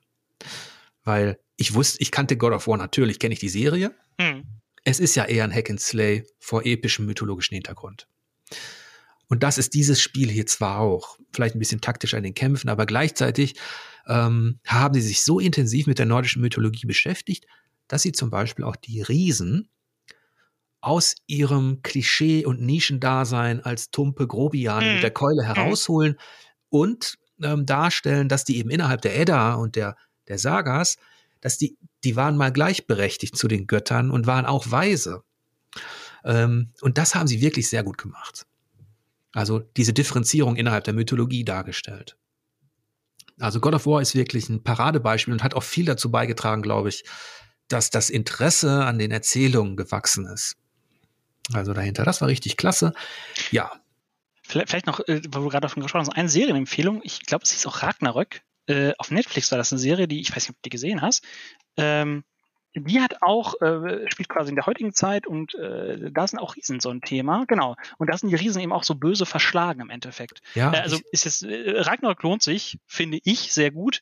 Weil ich wusste, ich kannte God of War natürlich, kenne ich die Serie. Hm. Es ist ja eher ein Hack and Slay vor epischem mythologischen Hintergrund. Und das ist dieses Spiel hier zwar auch, vielleicht ein bisschen taktisch an den Kämpfen, aber gleichzeitig ähm, haben sie sich so intensiv mit der nordischen Mythologie beschäftigt, dass sie zum Beispiel auch die Riesen aus ihrem Klischee- und Nischendasein als tumpe Grobiane mhm. mit der Keule herausholen und ähm, darstellen, dass die eben innerhalb der Edda und der, der Sagas, dass die, die waren mal gleichberechtigt zu den Göttern und waren auch weise. Ähm, und das haben sie wirklich sehr gut gemacht. Also diese Differenzierung innerhalb der Mythologie dargestellt. Also God of War ist wirklich ein Paradebeispiel und hat auch viel dazu beigetragen, glaube ich, dass das Interesse an den Erzählungen gewachsen ist. Also dahinter, das war richtig klasse. Ja. Vielleicht, noch, äh, wo du gerade davon gesprochen hast, eine Serienempfehlung. Ich glaube, es hieß auch Ragnarök. Äh, auf Netflix war das eine Serie, die, ich weiß nicht, ob du die gesehen hast. Ähm, die hat auch, äh, spielt quasi in der heutigen Zeit und äh, da sind auch Riesen so ein Thema, genau. Und da sind die Riesen eben auch so böse verschlagen im Endeffekt. Ja. Äh, also ist jetzt, äh, Ragnarok lohnt sich, finde ich, sehr gut.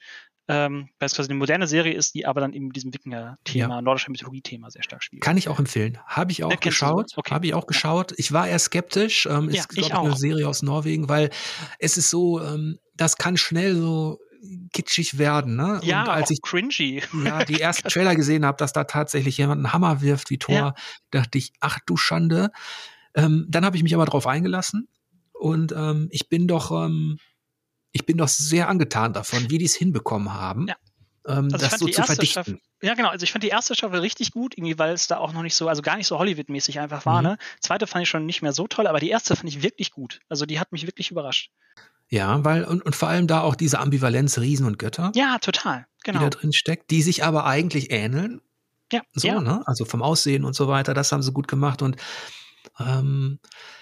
Ähm, weil es quasi eine moderne Serie ist, die aber dann eben diesem Wikinger-Thema, ja. nordischer Mythologie-Thema sehr stark spielt. Kann ich auch empfehlen. Habe ich auch geschaut. Okay. Habe ich auch geschaut. Ich war eher skeptisch. Ähm, ja, ist, glaube ich, auch. eine Serie aus Norwegen, weil es ist so, ähm, das kann schnell so kitschig werden. Ne? Ja, und als ich cringy. Ja, die ersten Trailer gesehen habe, dass da tatsächlich jemand einen Hammer wirft wie Thor, ja. dachte ich, ach du Schande. Ähm, dann habe ich mich aber darauf eingelassen und ähm, ich bin doch, ähm, ich bin doch sehr angetan davon, wie die es hinbekommen haben. Ja. Ähm, also das so zu verdichten. Staffel, ja, genau. Also ich fand die erste Staffel richtig gut, irgendwie, weil es da auch noch nicht so, also gar nicht so Hollywood-mäßig einfach war. Mhm. Ne? Zweite fand ich schon nicht mehr so toll, aber die erste fand ich wirklich gut. Also die hat mich wirklich überrascht. Ja, weil, und, und vor allem da auch diese Ambivalenz Riesen und Götter. Ja, total, genau. Die da drin steckt, die sich aber eigentlich ähneln. Ja. So, ja. ne? Also vom Aussehen und so weiter, das haben sie gut gemacht. Und ähm,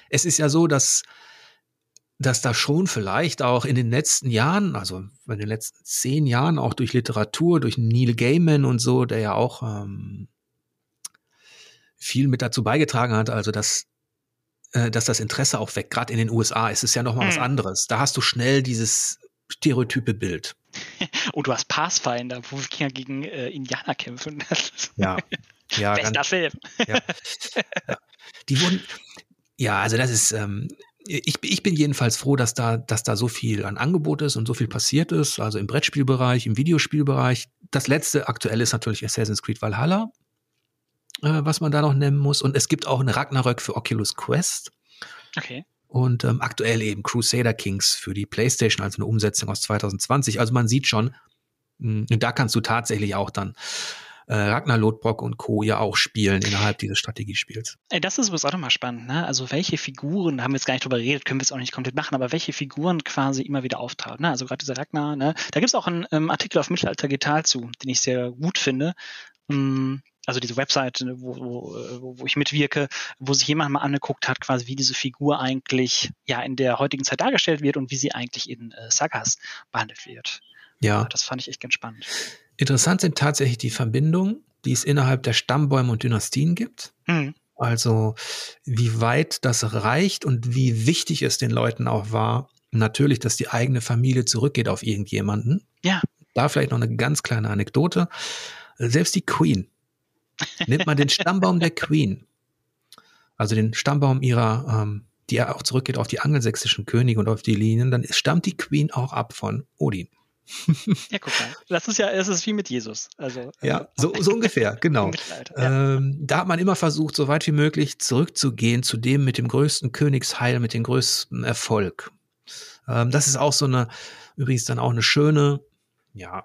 es ist ja so, dass, dass da schon vielleicht auch in den letzten Jahren, also in den letzten zehn Jahren, auch durch Literatur, durch Neil Gaiman und so, der ja auch ähm, viel mit dazu beigetragen hat, also dass äh, dass das Interesse auch weg. Gerade in den USA ist es ja noch mal mhm. was anderes. Da hast du schnell dieses stereotype Bild. Und du hast Pathfinder, wo Wikinger gegen äh, Indianer kämpfen. ja. ja Bester ganz, Film. Ja. ja. Die wurden, ja, also das ist, ähm, ich, ich bin jedenfalls froh, dass da, dass da so viel an Angebot ist und so viel passiert ist, also im Brettspielbereich, im Videospielbereich. Das letzte aktuell ist natürlich Assassin's Creed Valhalla äh, was man da noch nennen muss. Und es gibt auch ein Ragnarök für Oculus Quest. Okay. Und ähm, aktuell eben Crusader Kings für die PlayStation, also eine Umsetzung aus 2020. Also man sieht schon, mh, hm, da kannst du tatsächlich auch dann äh, Ragnar Lodbrok und Co. ja auch spielen innerhalb dieses Strategiespiels. Ey, das ist übrigens auch nochmal spannend, ne? Also welche Figuren, da haben wir jetzt gar nicht drüber geredet, können wir jetzt auch nicht komplett machen, aber welche Figuren quasi immer wieder auftauchen, ne? Also gerade dieser Ragnar, ne? Da gibt es auch einen ähm, Artikel auf Mittelalter Getal zu, den ich sehr gut finde. Ähm, also diese Website, ne, wo, wo, wo ich mitwirke, wo sich jemand mal angeguckt hat, quasi wie diese Figur eigentlich ja in der heutigen Zeit dargestellt wird und wie sie eigentlich in äh, Sagas behandelt wird. Ja. Also das fand ich echt ganz spannend. Interessant sind tatsächlich die Verbindungen, die es innerhalb der Stammbäume und Dynastien gibt. Mhm. Also wie weit das reicht und wie wichtig es den Leuten auch war, natürlich, dass die eigene Familie zurückgeht auf irgendjemanden. Ja. Da vielleicht noch eine ganz kleine Anekdote. Selbst die Queen Nimmt man den Stammbaum der Queen, also den Stammbaum ihrer, ähm, die ja auch zurückgeht auf die angelsächsischen Könige und auf die Linien, dann stammt die Queen auch ab von Odin. ja, guck mal. Das ist ja, es ist wie mit Jesus. Also, ja, äh, so, so ungefähr, genau. Ja. Ähm, da hat man immer versucht, so weit wie möglich zurückzugehen zu dem mit dem größten Königsheil, mit dem größten Erfolg. Ähm, das ist auch so eine, übrigens dann auch eine schöne, ja,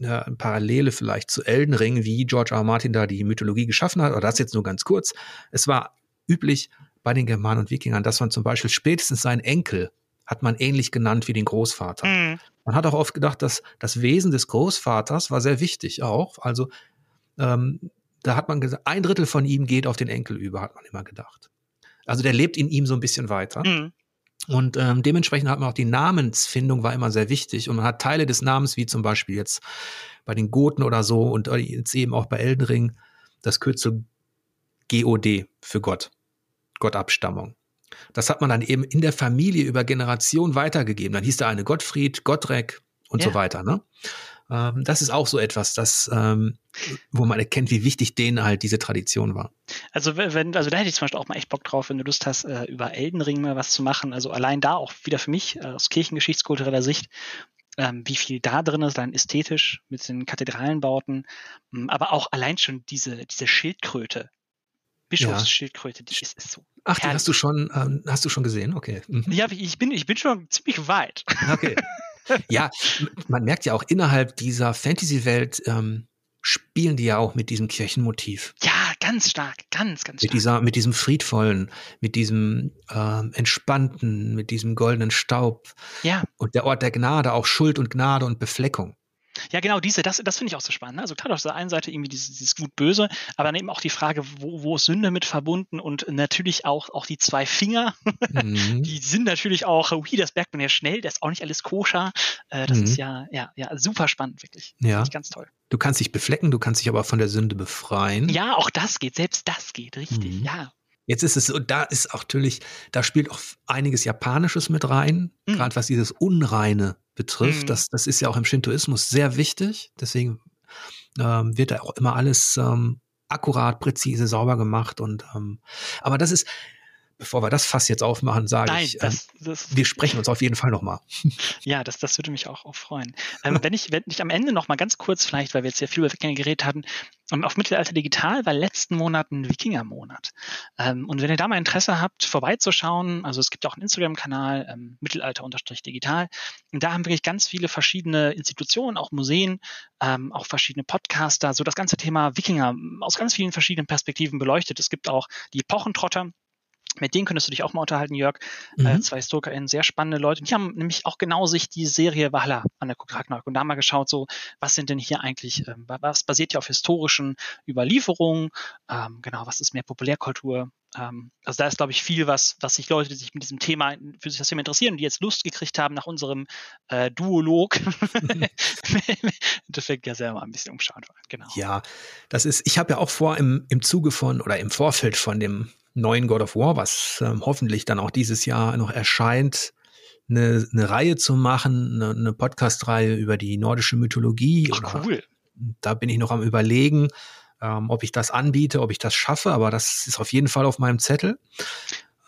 eine Parallele vielleicht zu Elden Ring, wie George R. R. Martin da die Mythologie geschaffen hat, aber das jetzt nur ganz kurz. Es war üblich bei den Germanen und Wikingern, dass man zum Beispiel spätestens seinen Enkel hat man ähnlich genannt wie den Großvater. Mhm. Man hat auch oft gedacht, dass das Wesen des Großvaters war sehr wichtig auch. Also ähm, da hat man gesagt, ein Drittel von ihm geht auf den Enkel über, hat man immer gedacht. Also der lebt in ihm so ein bisschen weiter. Mhm. Und ähm, dementsprechend hat man auch die Namensfindung war immer sehr wichtig. Und man hat Teile des Namens, wie zum Beispiel jetzt bei den Goten oder so und jetzt eben auch bei Eldenring, das Kürzel GOD für Gott, Gottabstammung. Das hat man dann eben in der Familie über Generationen weitergegeben. Dann hieß der eine Gottfried, Gottrek und ja. so weiter. Ne? Ähm, das ist auch so etwas, das, ähm, wo man erkennt, wie wichtig denen halt diese Tradition war. Also wenn, also da hätte ich zum Beispiel auch mal echt Bock drauf, wenn du Lust hast, äh, über Eldenring mal was zu machen. Also allein da auch wieder für mich äh, aus kirchengeschichtskultureller Sicht, ähm, wie viel da drin ist, dann ästhetisch mit den Kathedralenbauten, ähm, aber auch allein schon diese, diese Schildkröte, Bischofsschildkröte, die ist, ist so. Ach, die hast du schon, ähm, hast du schon gesehen? Okay. Mhm. Ja, ich bin, ich bin schon ziemlich weit. Okay. ja, man merkt ja auch innerhalb dieser Fantasy-Welt ähm, spielen die ja auch mit diesem Kirchenmotiv. Ja, ganz stark, ganz, ganz stark. Mit, dieser, mit diesem friedvollen, mit diesem äh, entspannten, mit diesem goldenen Staub. Ja. Und der Ort der Gnade, auch Schuld und Gnade und Befleckung. Ja, genau, diese, das, das finde ich auch so spannend. Ne? Also klar, auf der einen Seite irgendwie dieses, dieses Gut-Böse, aber dann eben auch die Frage, wo, wo ist Sünde mit verbunden und natürlich auch, auch die zwei Finger, mhm. die sind natürlich auch, wie das merkt man ja schnell, das ist auch nicht alles koscher. Äh, das mhm. ist ja, ja, ja, super spannend, wirklich. Ja. ganz toll. Du kannst dich beflecken, du kannst dich aber von der Sünde befreien. Ja, auch das geht, selbst das geht, richtig, mhm. ja. Jetzt ist es so, da ist auch natürlich, da spielt auch einiges Japanisches mit rein, mhm. gerade was dieses Unreine betrifft. Mhm. Das, das ist ja auch im Shintoismus sehr wichtig. Deswegen ähm, wird da auch immer alles ähm, akkurat, präzise, sauber gemacht. Und ähm, aber das ist, bevor wir das Fass jetzt aufmachen, sage Nein, ich, das, ähm, das, wir sprechen uns auf jeden Fall nochmal. Ja, das, das würde mich auch, auch freuen. Ähm, wenn, ich, wenn ich am Ende nochmal ganz kurz vielleicht, weil wir jetzt sehr viel über Wikinger geredet hatten, um, auf Mittelalter Digital war letzten Monat ein Wikinger-Monat. Ähm, und wenn ihr da mal Interesse habt, vorbeizuschauen, also es gibt auch einen Instagram-Kanal, ähm, Mittelalter-digital, und da haben wirklich ganz viele verschiedene Institutionen, auch Museen, ähm, auch verschiedene Podcaster, so das ganze Thema Wikinger aus ganz vielen verschiedenen Perspektiven beleuchtet. Es gibt auch die Epochentrotter, mit denen könntest du dich auch mal unterhalten, Jörg. Äh, mhm. Äh, zwei HistorikerInnen, sehr spannende Leute. Die haben nämlich auch genau sich die Serie Valhalla angeguckt, Ragnarok, und da mal geschaut, so, was sind denn hier eigentlich, ähm, was basiert ja auf historischen Überlieferungen, ähm, genau, was ist mehr Populärkultur, ähm, also da ist, glaube ich, viel, was, was sich Leute, die sich mit diesem Thema, für sich das Thema interessieren, die jetzt Lust gekriegt haben nach unserem äh, Duolog, das fängt ja selber ein bisschen umschauen. Genau. Ja, das ist, ich habe ja auch vor, im, im Zuge von oder im Vorfeld von dem neuen God of War, was ähm, hoffentlich dann auch dieses Jahr noch erscheint, eine, eine Reihe zu machen, eine, eine Podcast-Reihe über die nordische Mythologie. Ach, cool. Da bin ich noch am überlegen, ähm, ob ich das anbiete, ob ich das schaffe, aber das ist auf jeden Fall auf meinem Zettel.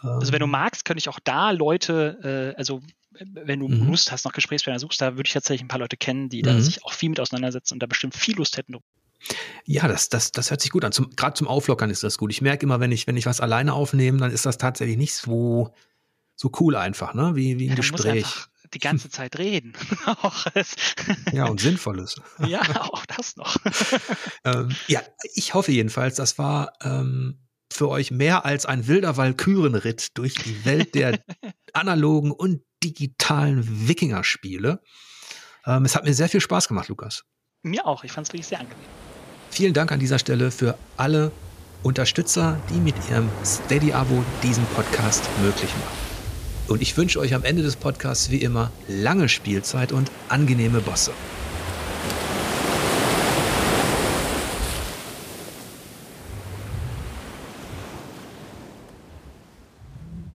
Also wenn du ähm, magst, könnte ich auch da Leute, äh, also wenn du mhm. Lust hast, noch Gesprächspartner suchst, da würde ich tatsächlich ein paar Leute kennen, die da mhm. sich auch viel mit auseinandersetzen und da bestimmt viel Lust hätten. Ja, das, das, das hört sich gut an. Gerade zum Auflockern ist das gut. Ich merke immer, wenn ich, wenn ich was alleine aufnehme, dann ist das tatsächlich nicht so, so cool einfach, ne? Wie, wie ein ja, Gespräch. die ganze Zeit reden. ja, und sinnvolles. ja, auch das noch. ähm, ja, ich hoffe jedenfalls, das war ähm, für euch mehr als ein wilder Walkürenritt durch die Welt der analogen und digitalen Wikinger-Spiele. Ähm, es hat mir sehr viel Spaß gemacht, Lukas. Mir auch. Ich fand es wirklich sehr angenehm. Vielen Dank an dieser Stelle für alle Unterstützer, die mit ihrem Steady-Abo diesen Podcast möglich machen. Und ich wünsche euch am Ende des Podcasts wie immer lange Spielzeit und angenehme Bosse.